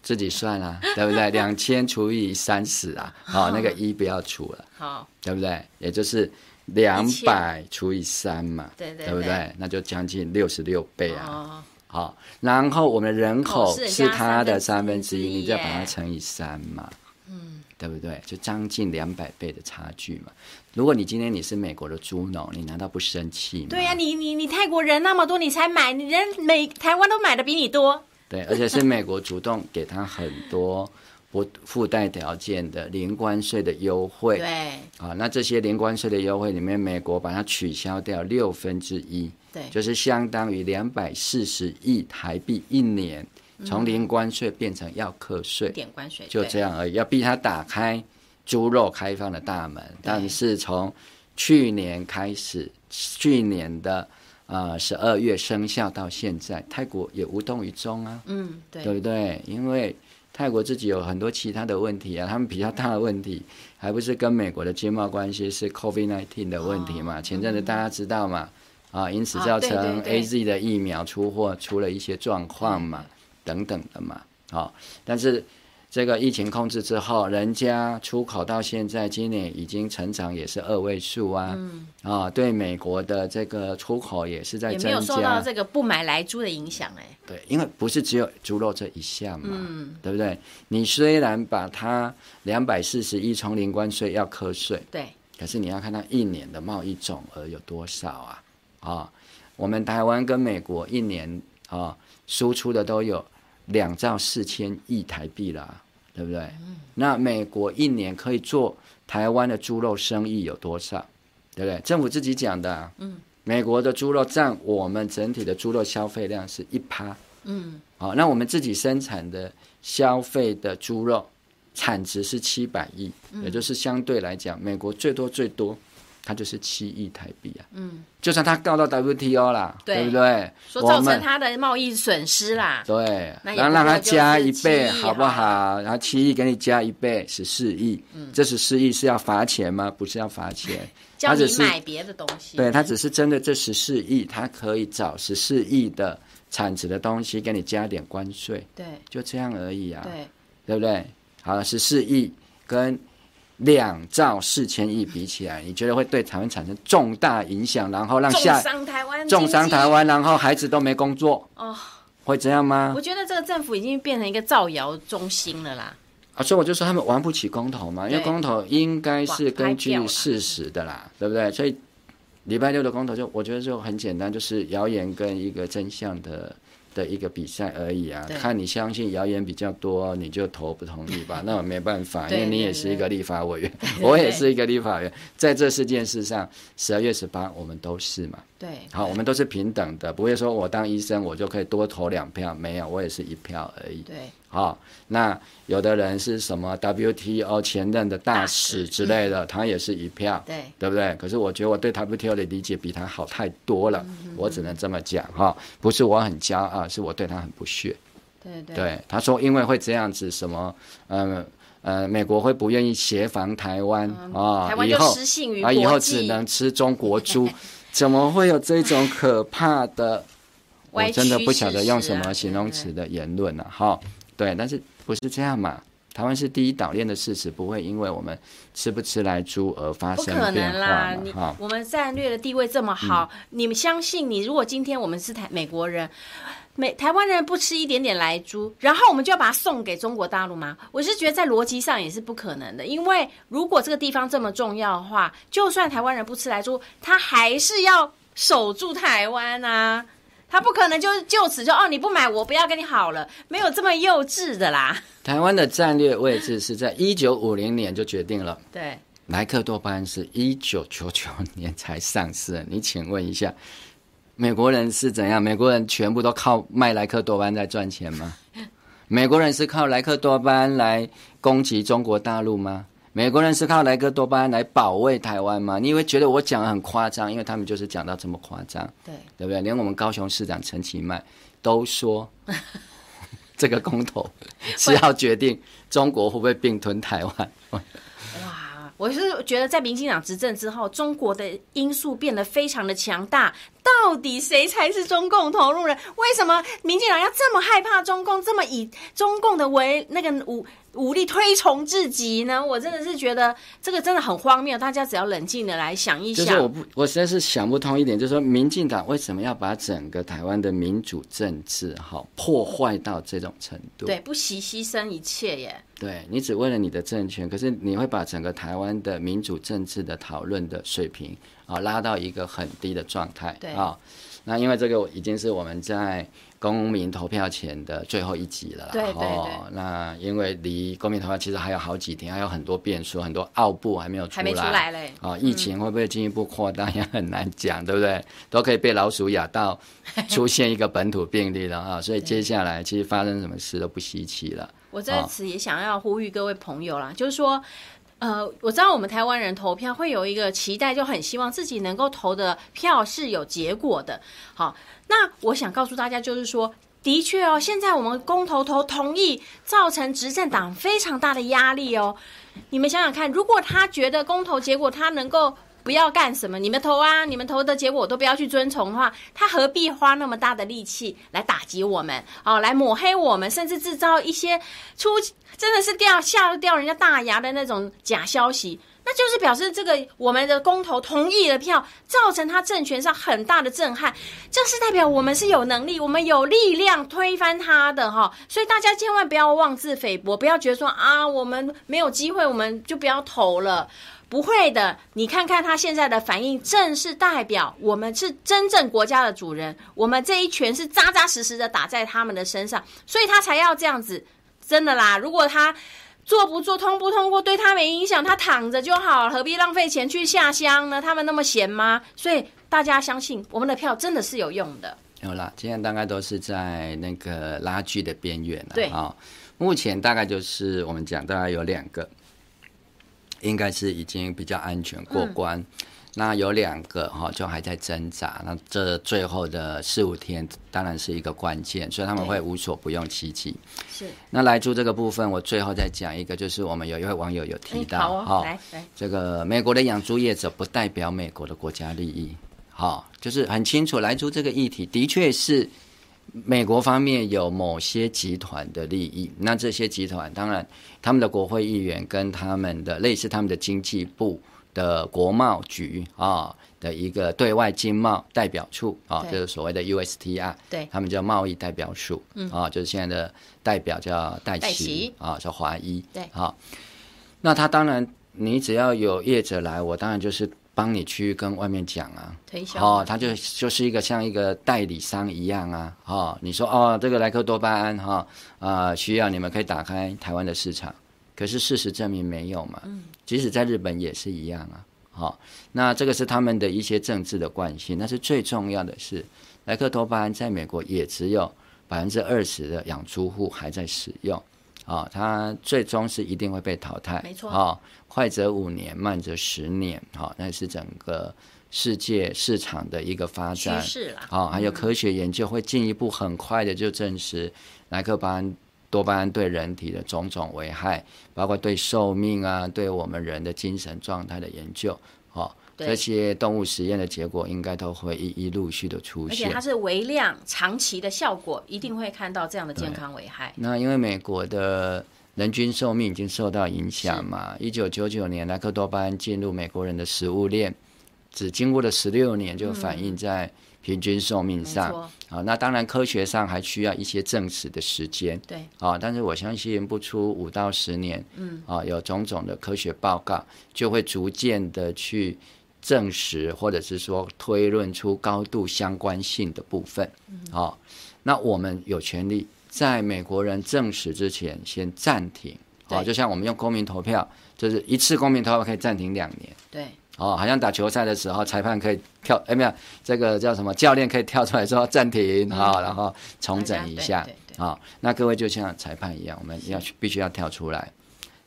自己算啊，对不对？两千除以三十啊，好、哦，那个一不要除了，好，对不对？也就是。两百除以三嘛，对对，对，对不对？那就将近六十六倍啊！哦、好，然后我们人口是它的三分之一，你再把它乘以三嘛，嗯，对不对？就将近两百倍的差距嘛。如果你今天你是美国的猪农，你难道不生气吗？对呀、啊，你你你泰国人那么多，你才买，你人美台湾都买的比你多。对，而且是美国主动给他很多。不附带条件的零关税的优惠，对，啊，那这些零关税的优惠里面，美国把它取消掉六分之一，对，就是相当于两百四十亿台币一年，从零关税变成要课税，一点关税，就这样而已，要逼他打开猪肉开放的大门。但是从去年开始，去年的呃十二月生效到现在，泰国也无动于衷啊，嗯，对，对不对？因为泰国自己有很多其他的问题啊，他们比较大的问题还不是跟美国的经贸关系，是 COVID-19 的问题嘛？哦、前阵子大家知道嘛？啊，因此造成 AZ 的疫苗出货出了一些状况嘛，等等的嘛。好，但是。这个疫情控制之后，人家出口到现在今年已经成长也是二位数啊，嗯、啊，对美国的这个出口也是在增加，也没有受到这个不买来猪的影响哎。对，因为不是只有猪肉这一项嘛，嗯、对不对？你虽然把它两百四十亿从零关税要课税，对，可是你要看它一年的贸易总额有多少啊？啊，我们台湾跟美国一年啊输出的都有。两兆四千亿台币啦，对不对？嗯、那美国一年可以做台湾的猪肉生意有多少？对不对？政府自己讲的、啊。嗯。美国的猪肉占我们整体的猪肉消费量是一趴。嗯。好，那我们自己生产的消费的猪肉产值是七百亿，嗯、也就是相对来讲，美国最多最多。它就是七亿台币啊，嗯，就算他告到 WTO 啦，对，对不对？说造成他的贸易损失啦，对，然后让他加一倍，好不好？然后七亿给你加一倍，十四亿，嗯，这十四亿是要罚钱吗？不是要罚钱，他只是买别的东西。对，他只是针对这十四亿，他可以找十四亿的产值的东西给你加点关税，对，就这样而已啊，对，对不对？好了，十四亿跟。两兆四千亿比起来，你觉得会对台湾产生重大影响？然后让下重伤台湾，重伤台湾，然后孩子都没工作哦，会这样吗？我觉得这个政府已经变成一个造谣中心了啦。啊，所以我就说他们玩不起公投嘛，因为公投应该是根据事实的啦，对不对？所以礼拜六的公投就我觉得就很简单，就是谣言跟一个真相的。的一个比赛而已啊，看你相信谣言比较多，你就投不同意吧。那我没办法，因为你也是一个立法委员，我也是一个立法委员，在这四件事上，十二月十八我们都是嘛。对，好，我们都是平等的，不会说我当医生我就可以多投两票，没有，我也是一票而已。对。好、哦，那有的人是什么 WTO 前任的大使之类的，他也是一票，对，对不对？可是我觉得我对 WTO 的理解比他好太多了，我只能这么讲哈、哦，不是我很骄傲，是我对他很不屑。对对，对，他说因为会这样子，什么，嗯呃，美国会不愿意协防台湾啊、嗯哦，台湾以后啊，以后只能吃中国猪，怎么会有这种可怕的？我真的不晓得用什么形容词的言论了、啊，哈。对，但是不是这样嘛？台湾是第一岛链的事实，不会因为我们吃不吃来猪而发生变化。不可能啦！你我们战略的地位这么好，嗯、你们相信你？如果今天我们是台美国人，美台湾人不吃一点点莱猪，然后我们就要把它送给中国大陆吗？我是觉得在逻辑上也是不可能的，因为如果这个地方这么重要的话，就算台湾人不吃莱猪，他还是要守住台湾啊。他不可能就就此就哦，你不买我不要跟你好了，没有这么幼稚的啦。台湾的战略位置是在一九五零年就决定了。对，莱克多巴胺是一九九九年才上市。你请问一下，美国人是怎样？美国人全部都靠卖莱克多巴胺在赚钱吗？美国人是靠莱克多巴胺来攻击中国大陆吗？美国人是靠莱克多巴胺来保卫台湾吗？你以为觉得我讲的很夸张？因为他们就是讲到这么夸张，对对不对？连我们高雄市长陈其迈都说，这个公投是要决定中国会不会并吞台湾。我是觉得，在民进党执政之后，中国的因素变得非常的强大。到底谁才是中共投入人？为什么民进党要这么害怕中共，这么以中共的为那个武武力推崇至极呢？我真的是觉得这个真的很荒谬。大家只要冷静的来想一想，就是我不，我实在是想不通一点，就是说，民进党为什么要把整个台湾的民主政治哈破坏到这种程度？对，不惜牺牲一切耶。对，你只为了你的政权，可是你会把整个台湾的民主政治的讨论的水平啊拉到一个很低的状态。对啊，那因为这个已经是我们在公民投票前的最后一集了啦。对对对。哦，那因为离公民投票其实还有好几天，还有很多变数，很多奥布还没有出来。还没出来嘞。啊，疫情会不会进一步扩大也很难讲，对不对？都可以被老鼠咬到，出现一个本土病例了 啊！所以接下来其实发生什么事都不稀奇了。我在此也想要呼吁各位朋友啦，哦、就是说，呃，我知道我们台湾人投票会有一个期待，就很希望自己能够投的票是有结果的。好，那我想告诉大家，就是说，的确哦，现在我们公投投同意，造成执政党非常大的压力哦。你们想想看，如果他觉得公投结果他能够不要干什么，你们投啊，你们投的结果我都不要去遵从的话，他何必花那么大的力气来打击我们哦，来抹黑我们，甚至制造一些出真的是掉吓掉人家大牙的那种假消息？那就是表示这个我们的公投同意的票造成他政权上很大的震撼，这是代表我们是有能力，我们有力量推翻他的哈，所以大家千万不要妄自菲薄，不要觉得说啊我们没有机会，我们就不要投了，不会的，你看看他现在的反应，正是代表我们是真正国家的主人，我们这一拳是扎扎实实的打在他们的身上，所以他才要这样子，真的啦，如果他。做不做，通不通过，对他没影响，他躺着就好，何必浪费钱去下乡呢？他们那么闲吗？所以大家相信我们的票真的是有用的。有啦，今天大概都是在那个拉锯的边缘了。对啊、哦，目前大概就是我们讲，大概有两个，应该是已经比较安全过关。嗯那有两个哈，就还在挣扎。那这最后的四五天，当然是一个关键，所以他们会无所不用其极。是。那来猪这个部分，我最后再讲一个，就是我们有一位网友有提到，好哦，来来，这个美国的养猪业者不代表美国的国家利益。好，就是很清楚，来猪这个议题的确是美国方面有某些集团的利益。那这些集团，当然他们的国会议员跟他们的类似他们的经济部。的国贸局啊的一个对外经贸代表处啊，就是所谓的 USTR，对，他们叫贸易代表处，嗯。啊，就是现在的代表叫戴琪啊，叫华一，对，好，那他当然，你只要有业者来，我当然就是帮你去跟外面讲啊，推销，哦，他就就是一个像一个代理商一样啊，哦，你说哦，这个莱克多巴胺哈啊，需要你们可以打开台湾的市场。可是事实证明没有嘛，即使在日本也是一样啊。好，那这个是他们的一些政治的惯性。但是最重要的是，莱克多巴胺在美国也只有百分之二十的养猪户还在使用。啊，它最终是一定会被淘汰。没错。啊，快则五年，慢则十年。好，那是整个世界市场的一个发展趋势了。啊，还有科学研究会进一步很快的就证实莱克多巴胺。多巴胺对人体的种种危害，包括对寿命啊，对我们人的精神状态的研究，哦，这些动物实验的结果应该都会一一陆续的出现。而且它是微量、长期的效果，一定会看到这样的健康危害。那因为美国的人均寿命已经受到影响嘛，一九九九年莱克多巴胺进入美国人的食物链，只经过了十六年就反映在、嗯。平均寿命上，啊，那当然科学上还需要一些证实的时间，对，啊，但是我相信不出五到十年，嗯，啊，有种种的科学报告就会逐渐的去证实，或者是说推论出高度相关性的部分，嗯，啊，那我们有权利在美国人证实之前先暂停，啊，就像我们用公民投票，就是一次公民投票可以暂停两年，对。哦，好像打球赛的时候，裁判可以跳，哎，没有，这个叫什么？教练可以跳出来说暂停，好、嗯，然后重整一下，啊、哦，那各位就像裁判一样，我们要去必须要跳出来，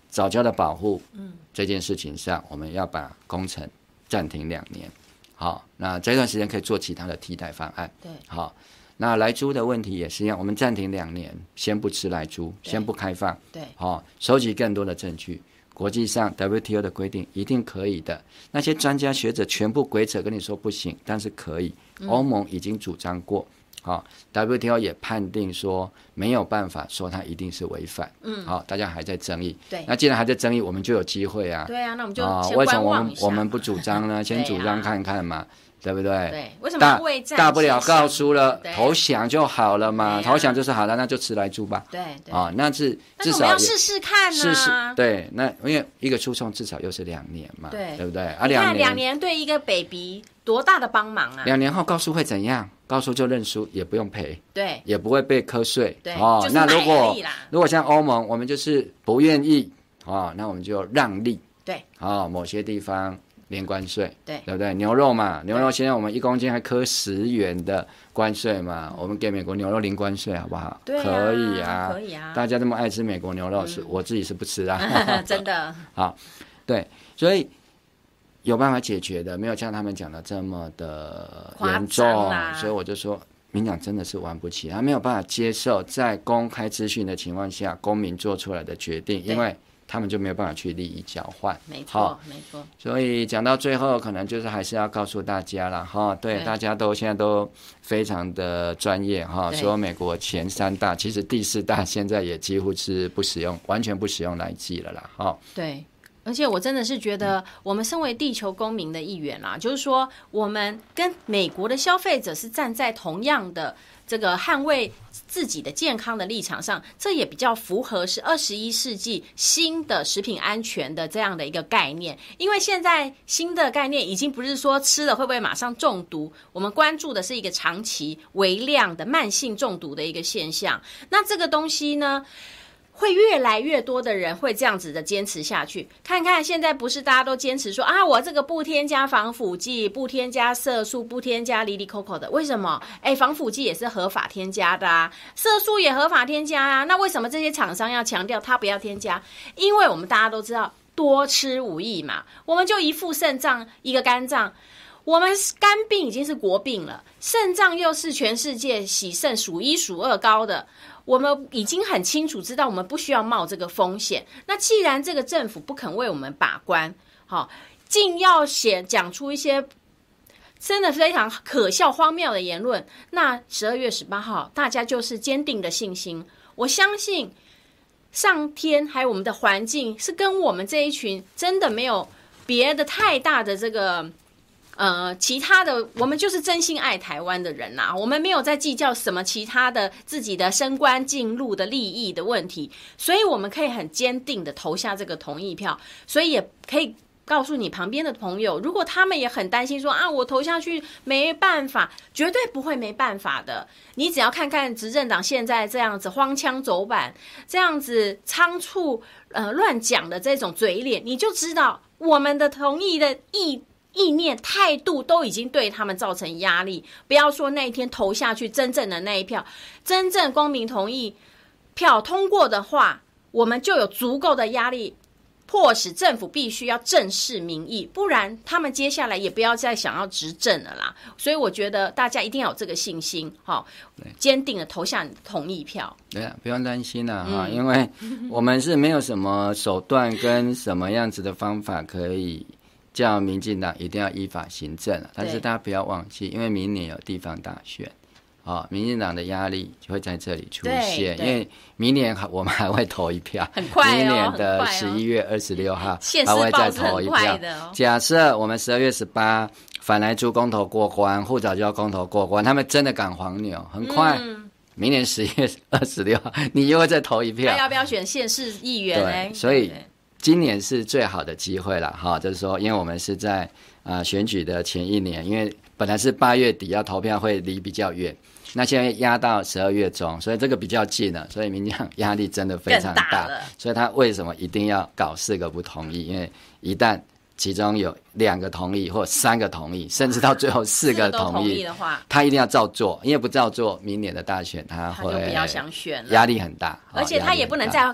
早教的保护，嗯，这件事情上，我们要把工程暂停两年，好，那这段时间可以做其他的替代方案，对，好，那来猪的问题也是一样，我们暂停两年，先不吃来猪，先不开放，对，好，收集更多的证据。国际上 WTO 的规定一定可以的，那些专家学者全部鬼扯跟你说不行，但是可以。欧盟已经主张过，好、嗯、WTO 也判定说没有办法说它一定是违反。嗯，好，大家还在争议。对，那既然还在争议，我们就有机会啊。对啊，那我们就为什么我们我们不主张呢？先主张看看嘛。对不对？对，为什么要为大，大不了告输了，投降就好了嘛。投降就是好了，那就吃来住吧。对对啊，那是至少要试试看呢。试试对，那因为一个诉讼至少又是两年嘛，对对不对？啊，两年两年对一个 baby 多大的帮忙啊！两年后告诉会怎样？告诉就认输，也不用赔，对，也不会被瞌睡。对哦，那如果如果像欧盟，我们就是不愿意啊，那我们就让利。对，啊，某些地方。免关税，对对不对？牛肉嘛，牛肉现在我们一公斤还课十元的关税嘛，我们给美国牛肉零关税，好不好？对、啊，可以啊，可以啊。大家这么爱吃美国牛肉，是、嗯、我自己是不吃啊，真的。好，对，所以有办法解决的，没有像他们讲的这么的严重，所以我就说。民党真的是玩不起，他没有办法接受在公开资讯的情况下，公民做出来的决定，因为他们就没有办法去利益交换。没错，没错。所以讲到最后，可能就是还是要告诉大家了哈，对，大家都现在都非常的专业哈，说美国前三大，其实第四大现在也几乎是不使用，完全不使用来记了啦，哈。对。而且我真的是觉得，我们身为地球公民的一员啦，就是说，我们跟美国的消费者是站在同样的这个捍卫自己的健康的立场上，这也比较符合是二十一世纪新的食品安全的这样的一个概念。因为现在新的概念已经不是说吃了会不会马上中毒，我们关注的是一个长期微量的慢性中毒的一个现象。那这个东西呢，会越来越多的人会这样子的坚持下去。看看现在不是大家都坚持说啊，我这个不添加防腐剂，不添加色素，不添加哩哩抠抠的。为什么？哎，防腐剂也是合法添加的啊，色素也合法添加啊。那为什么这些厂商要强调它不要添加？因为我们大家都知道，多吃无益嘛。我们就一副肾脏，一个肝脏，我们肝病已经是国病了，肾脏又是全世界洗肾数一数二高的。我们已经很清楚知道，我们不需要冒这个风险。那既然这个政府不肯为我们把关，好，竟要写讲出一些真的非常可笑、荒谬的言论，那十二月十八号，大家就是坚定的信心。我相信上天还有我们的环境是跟我们这一群真的没有别的太大的这个。呃，其他的我们就是真心爱台湾的人呐、啊，我们没有在计较什么其他的自己的升官进禄的利益的问题，所以我们可以很坚定的投下这个同意票，所以也可以告诉你旁边的朋友，如果他们也很担心说啊，我投下去没办法，绝对不会没办法的。你只要看看执政党现在这样子荒腔走板，这样子仓促呃乱讲的这种嘴脸，你就知道我们的同意的意。意念、态度都已经对他们造成压力。不要说那一天投下去真正的那一票，真正光明同意票通过的话，我们就有足够的压力，迫使政府必须要正视民意，不然他们接下来也不要再想要执政了啦。所以我觉得大家一定要有这个信心，哈，坚定的投下你的同意票。对啊，不用担心了哈，因为我们是没有什么手段跟什么样子的方法可以。叫民进党一定要依法行政，但是大家不要忘记，因为明年有地方大选，哦，民进党的压力就会在这里出现。因为明年我们还会投一票，很快哦，明年的十一月二十六号 还会再投一票。假设我们十二月十八反来猪公投过关，护藻礁公投过关，他们真的赶黄牛，很快，嗯、明年十一月二十六号你又会再投一票。要不要选县市议员？对，所以。今年是最好的机会了，哈，就是说，因为我们是在啊、呃、选举的前一年，因为本来是八月底要投票，会离比较远，那现在压到十二月中，所以这个比较近了，所以民进党压力真的非常大，所以他为什么一定要搞四个不同意？因为一旦其中有两个同意或三个同意，甚至到最后四个同意的话，他一定要照做，因为不照做，明年的大选他会他比较想选，压力很大，而且他也不能再。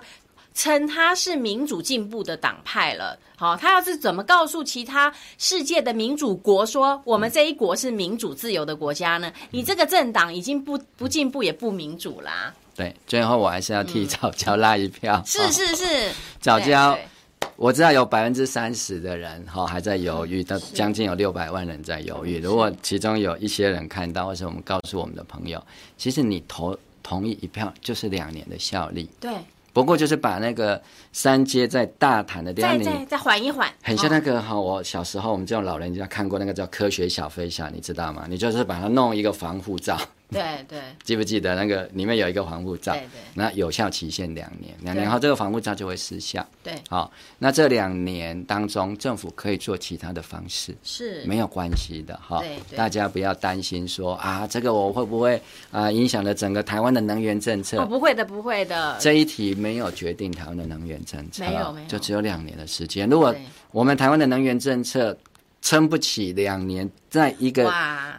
称他是民主进步的党派了，好，他要是怎么告诉其他世界的民主国说我们这一国是民主自由的国家呢？你这个政党已经不不进步也不民主啦。对，最后我还是要替早教拉一票。嗯、是是是，早教，我知道有百分之三十的人哈还在犹豫，到将近有六百万人在犹豫。如果其中有一些人看到，或是我们告诉我们的朋友，其实你投同意一票就是两年的效力。对。不过就是把那个三阶在大谈的地方，再再再缓一缓，很像那个哈、哦，我小时候我们这种老人家看过那个叫《科学小飞侠》，你知道吗？你就是把它弄一个防护罩。对对，记不记得那个里面有一个防护罩？对对，那有效期限两年，两年后这个防护罩就会失效。对，好，那这两年当中，政府可以做其他的方式，是没有关系的哈。对，大家不要担心说啊，这个我会不会啊影响了整个台湾的能源政策？哦，不会的，不会的。这一题没有决定台湾的能源政策，没有没有，就只有两年的时间。如果我们台湾的能源政策，撑不起两年，在一个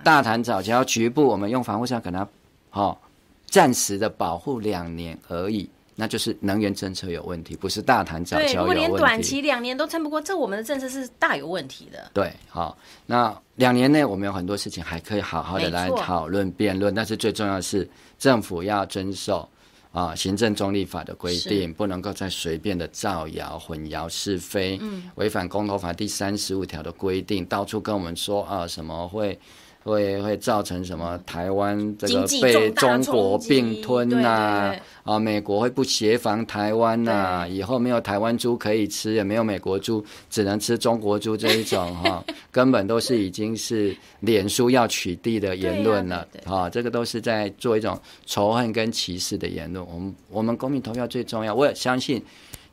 大潭早礁局部，我们用防护罩给它，好、哦、暂时的保护两年而已。那就是能源政策有问题，不是大潭早礁有问题。如果连短期两年都撑不过，这我们的政策是大有问题的。对，好，那两年内我们有很多事情还可以好好的来讨论辩论，但是最重要的是政府要遵守啊行政中立法的规定，不能够再随便的造谣、混淆是非，嗯，违反公投法第三十五条的规定，到处跟我们说啊什么会。会会造成什么？台湾这个被中国并吞呐、啊？美国会不协防台湾呐、啊？以后没有台湾猪可以吃，也没有美国猪，只能吃中国猪这一种 哈，根本都是已经是脸书要取缔的言论了。啊，这个都是在做一种仇恨跟歧视的言论。我们我们公民投票最重要，我也相信。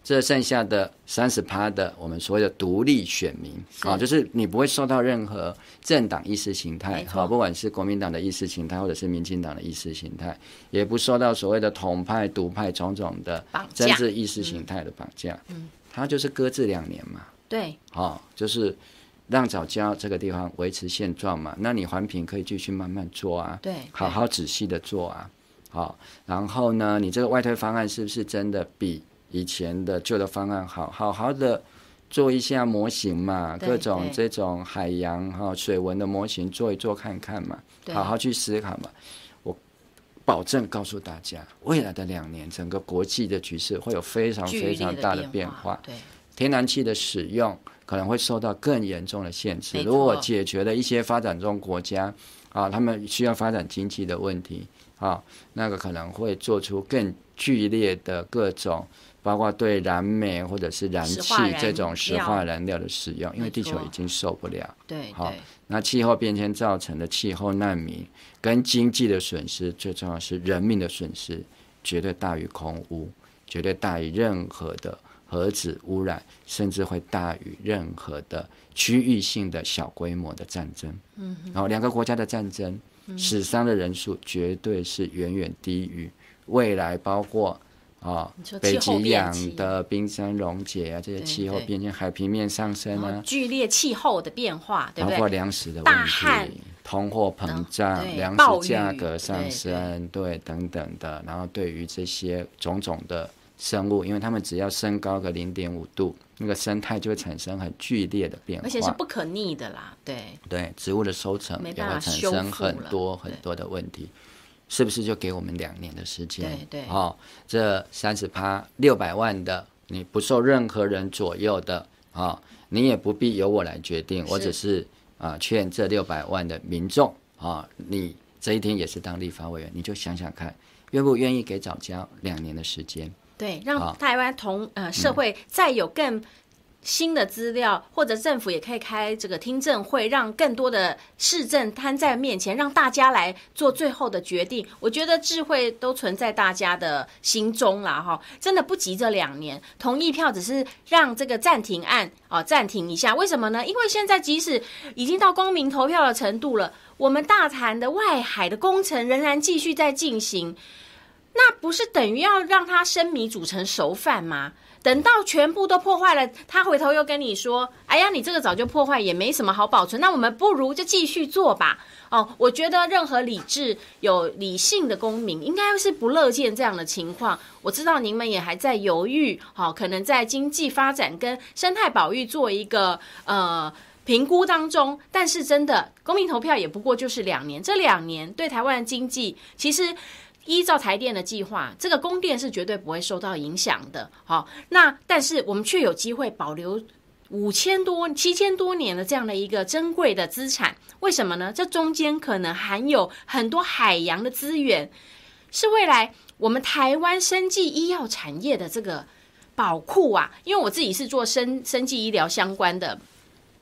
这剩下的三十趴的我们所谓的独立选民啊，就是你不会受到任何政党意识形态，好，不管是国民党的意识形态，或者是民进党的意识形态，也不受到所谓的统派、独派种种的政治意识形态的绑架。嗯，他就是搁置两年嘛。对，好，就是让早教这个地方维持现状嘛。那你环评可以继续慢慢做啊，对，好好仔细的做啊，好，然后呢，你这个外推方案是不是真的比？以前的旧的方案好，好好好的做一下模型嘛，各种这种海洋哈水文的模型做一做看看嘛，好好去思考嘛。我保证告诉大家，未来的两年，整个国际的局势会有非常非常大的变化。对，天然气的使用可能会受到更严重的限制。如果解决了一些发展中国家啊，他们需要发展经济的问题啊，那个可能会做出更剧烈的各种。包括对燃煤或者是燃气这种石化燃料的使用，因为地球已经受不了。对，好，那气候变迁造成的气候难民跟经济的损失，最重要是人命的损失，绝对大于空污，绝对大于任何的核子污染，甚至会大于任何的区域性的小规模的战争。嗯，然后两个国家的战争，死伤的人数绝对是远远低于未来包括。啊、哦，北极洋的冰山溶解啊，这些气候变迁，海平面上升啊，剧烈气候的变化，对不对？包括粮食的问题，通货膨胀，粮食价格上升，对，等等的。然后对于这些种种的生物，因为它们只要升高个零点五度，那个生态就会产生很剧烈的变化，而且是不可逆的啦。对对，植物的收成也会产生很多很多的问题。是不是就给我们两年的时间？对对，哦，这三十趴六百万的，你不受任何人左右的啊、哦，你也不必由我来决定，我只是啊劝这六百万的民众啊、哦，你这一天也是当立法委员，你就想想看，愿不愿意给早教两年的时间？对，让台湾同、哦、呃社会再有更。新的资料，或者政府也可以开这个听证会，让更多的市政摊在面前，让大家来做最后的决定。我觉得智慧都存在大家的心中了哈，真的不急这两年，同意票只是让这个暂停案啊暂停一下。为什么呢？因为现在即使已经到公民投票的程度了，我们大潭的外海的工程仍然继续在进行，那不是等于要让它生米煮成熟饭吗？等到全部都破坏了，他回头又跟你说：“哎呀，你这个早就破坏，也没什么好保存。那我们不如就继续做吧。”哦，我觉得任何理智、有理性的公民应该是不乐见这样的情况。我知道你们也还在犹豫，好、可能在经济发展跟生态保育做一个呃评估当中。但是真的，公民投票也不过就是两年，这两年对台湾的经济其实。依照台电的计划，这个供电是绝对不会受到影响的。好，那但是我们却有机会保留五千多、七千多年的这样的一个珍贵的资产。为什么呢？这中间可能含有很多海洋的资源，是未来我们台湾生技医药产业的这个宝库啊。因为我自己是做生生技医疗相关的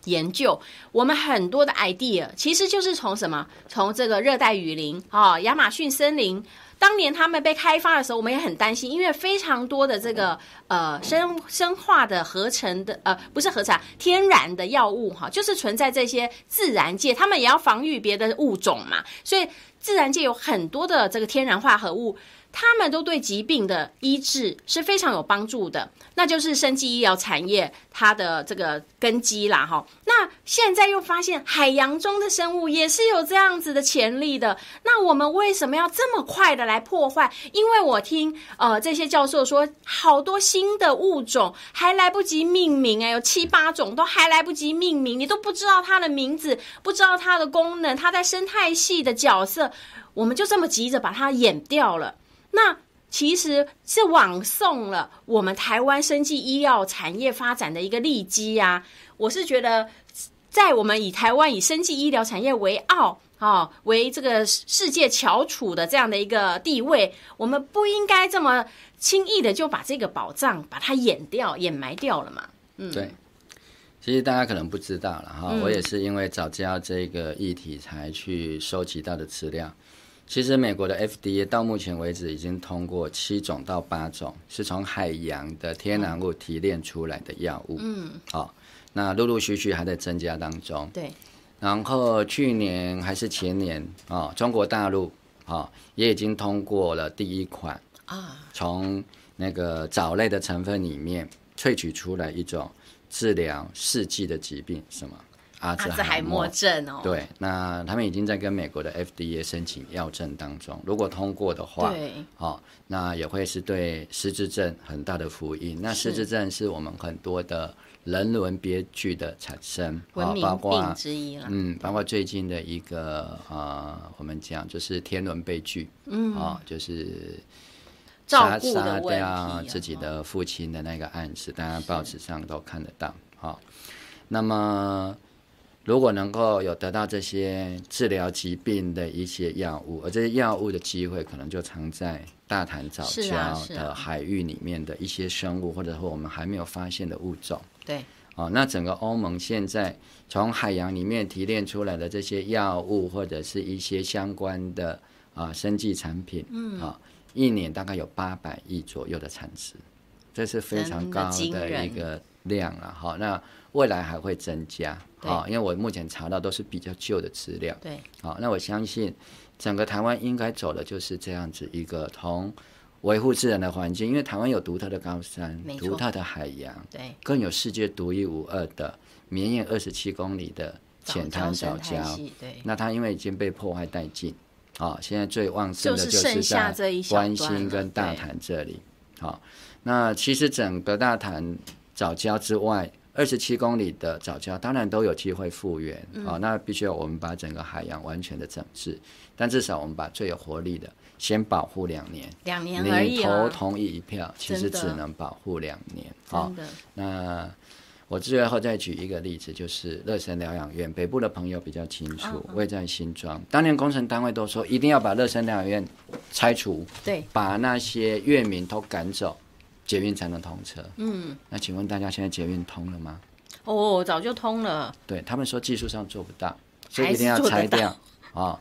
研究，我们很多的 idea 其实就是从什么？从这个热带雨林啊，亚马逊森林。当年他们被开发的时候，我们也很担心，因为非常多的这个呃生生化的合成的呃不是合成天然的药物哈，就是存在这些自然界，他们也要防御别的物种嘛，所以自然界有很多的这个天然化合物。他们都对疾病的医治是非常有帮助的，那就是生技医疗产业它的这个根基啦，哈。那现在又发现海洋中的生物也是有这样子的潜力的，那我们为什么要这么快的来破坏？因为我听呃这些教授说，好多新的物种还来不及命名，哎，有七八种都还来不及命名，你都不知道它的名字，不知道它的功能，它在生态系的角色，我们就这么急着把它演掉了。那其实是枉送了我们台湾生技医药产业发展的一个利基呀！我是觉得，在我们以台湾以生技医疗产业为傲啊，为这个世界翘楚的这样的一个地位，我们不应该这么轻易的就把这个宝藏把它掩掉、掩埋掉了嘛？嗯，对。其实大家可能不知道了哈，我也是因为早知道这个议题才去收集到的资料。其实美国的 FDA 到目前为止已经通过七种到八种是从海洋的天然物提炼出来的药物。嗯，好、哦，那陆陆续续还在增加当中。对。然后去年还是前年啊、哦，中国大陆啊、哦、也已经通过了第一款啊，从那个藻类的成分里面萃取出来一种治疗四季的疾病，什么？阿兹海默症哦，对，那他们已经在跟美国的 FDA 申请药证当中，如果通过的话，对，哦，那也会是对失智症很大的福音。那失智症是我们很多的人伦悲剧的产生，啊，包括之一了。嗯，包括最近的一个啊、呃，我们讲就是天伦悲剧，嗯，啊、哦，就是杀杀掉自己的父亲的那个案子，大家报纸上都看得到。好、哦，那么。如果能够有得到这些治疗疾病的一些药物，而这些药物的机会可能就藏在大潭藻礁的海域里面的一些生物，或者说我们还没有发现的物种。对，哦，那整个欧盟现在从海洋里面提炼出来的这些药物，或者是一些相关的啊生技产品，嗯，啊，一年大概有八百亿左右的产值，这是非常高的一个量了。好，那。未来还会增加，好，因为我目前查到都是比较旧的资料，对，好，那我相信整个台湾应该走的就是这样子一个从维护自然的环境，因为台湾有独特的高山，独特的海洋，对，更有世界独一无二的绵延二十七公里的浅滩藻礁，对，那它因为已经被破坏殆尽，啊，现在最旺盛的就是在关心跟大潭这里，好，那其实整个大潭藻礁之外。二十七公里的藻礁当然都有机会复原，嗯哦，那必须要我们把整个海洋完全的整治，但至少我们把最有活力的先保护两年。两年而已，啊，你投同意一票，其实只能保护两年。好，哦，那我最后再举一个例子，就是乐神疗养院，北部的朋友比较清楚，位，哦，在新庄，当年工程单位都说一定要把乐生疗养院拆除，对，把那些院民都赶走。捷运才能通车。嗯，那请问大家现在捷运通了吗？哦，早就通了。对，他们说技术上做不到，所以一定要拆掉。啊、哦，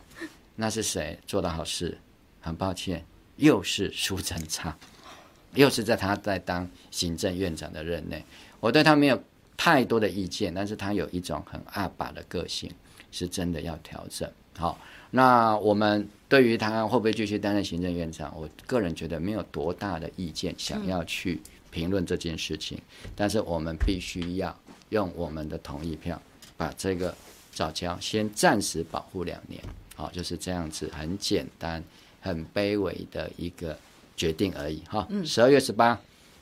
那是谁做的好事？很抱歉，又是苏贞昌，又是在他在当行政院长的任内。我对他没有太多的意见，但是他有一种很阿爸的个性，是真的要调整。好、哦，那我们。对于他会不会继续担任行政院长，我个人觉得没有多大的意见，想要去评论这件事情。嗯、但是我们必须要用我们的同意票，把这个早教先暂时保护两年。好，就是这样子，很简单、很卑微的一个决定而已。哈，十二月十八，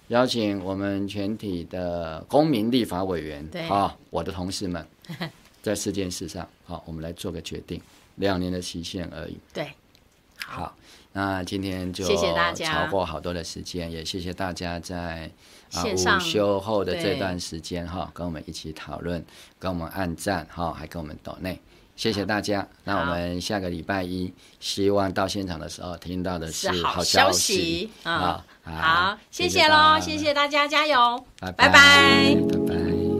邀请我们全体的公民立法委员，啊，我的同事们，在这件事上，好，我们来做个决定。两年的期限而已。对，好，那今天就谢谢大家，超过好多的时间，也谢谢大家在啊午休后的这段时间哈，跟我们一起讨论，跟我们按赞哈，还跟我们抖内，谢谢大家。那我们下个礼拜一，希望到现场的时候听到的是好消息。啊！好，谢谢喽，谢谢大家，加油，拜拜，拜拜。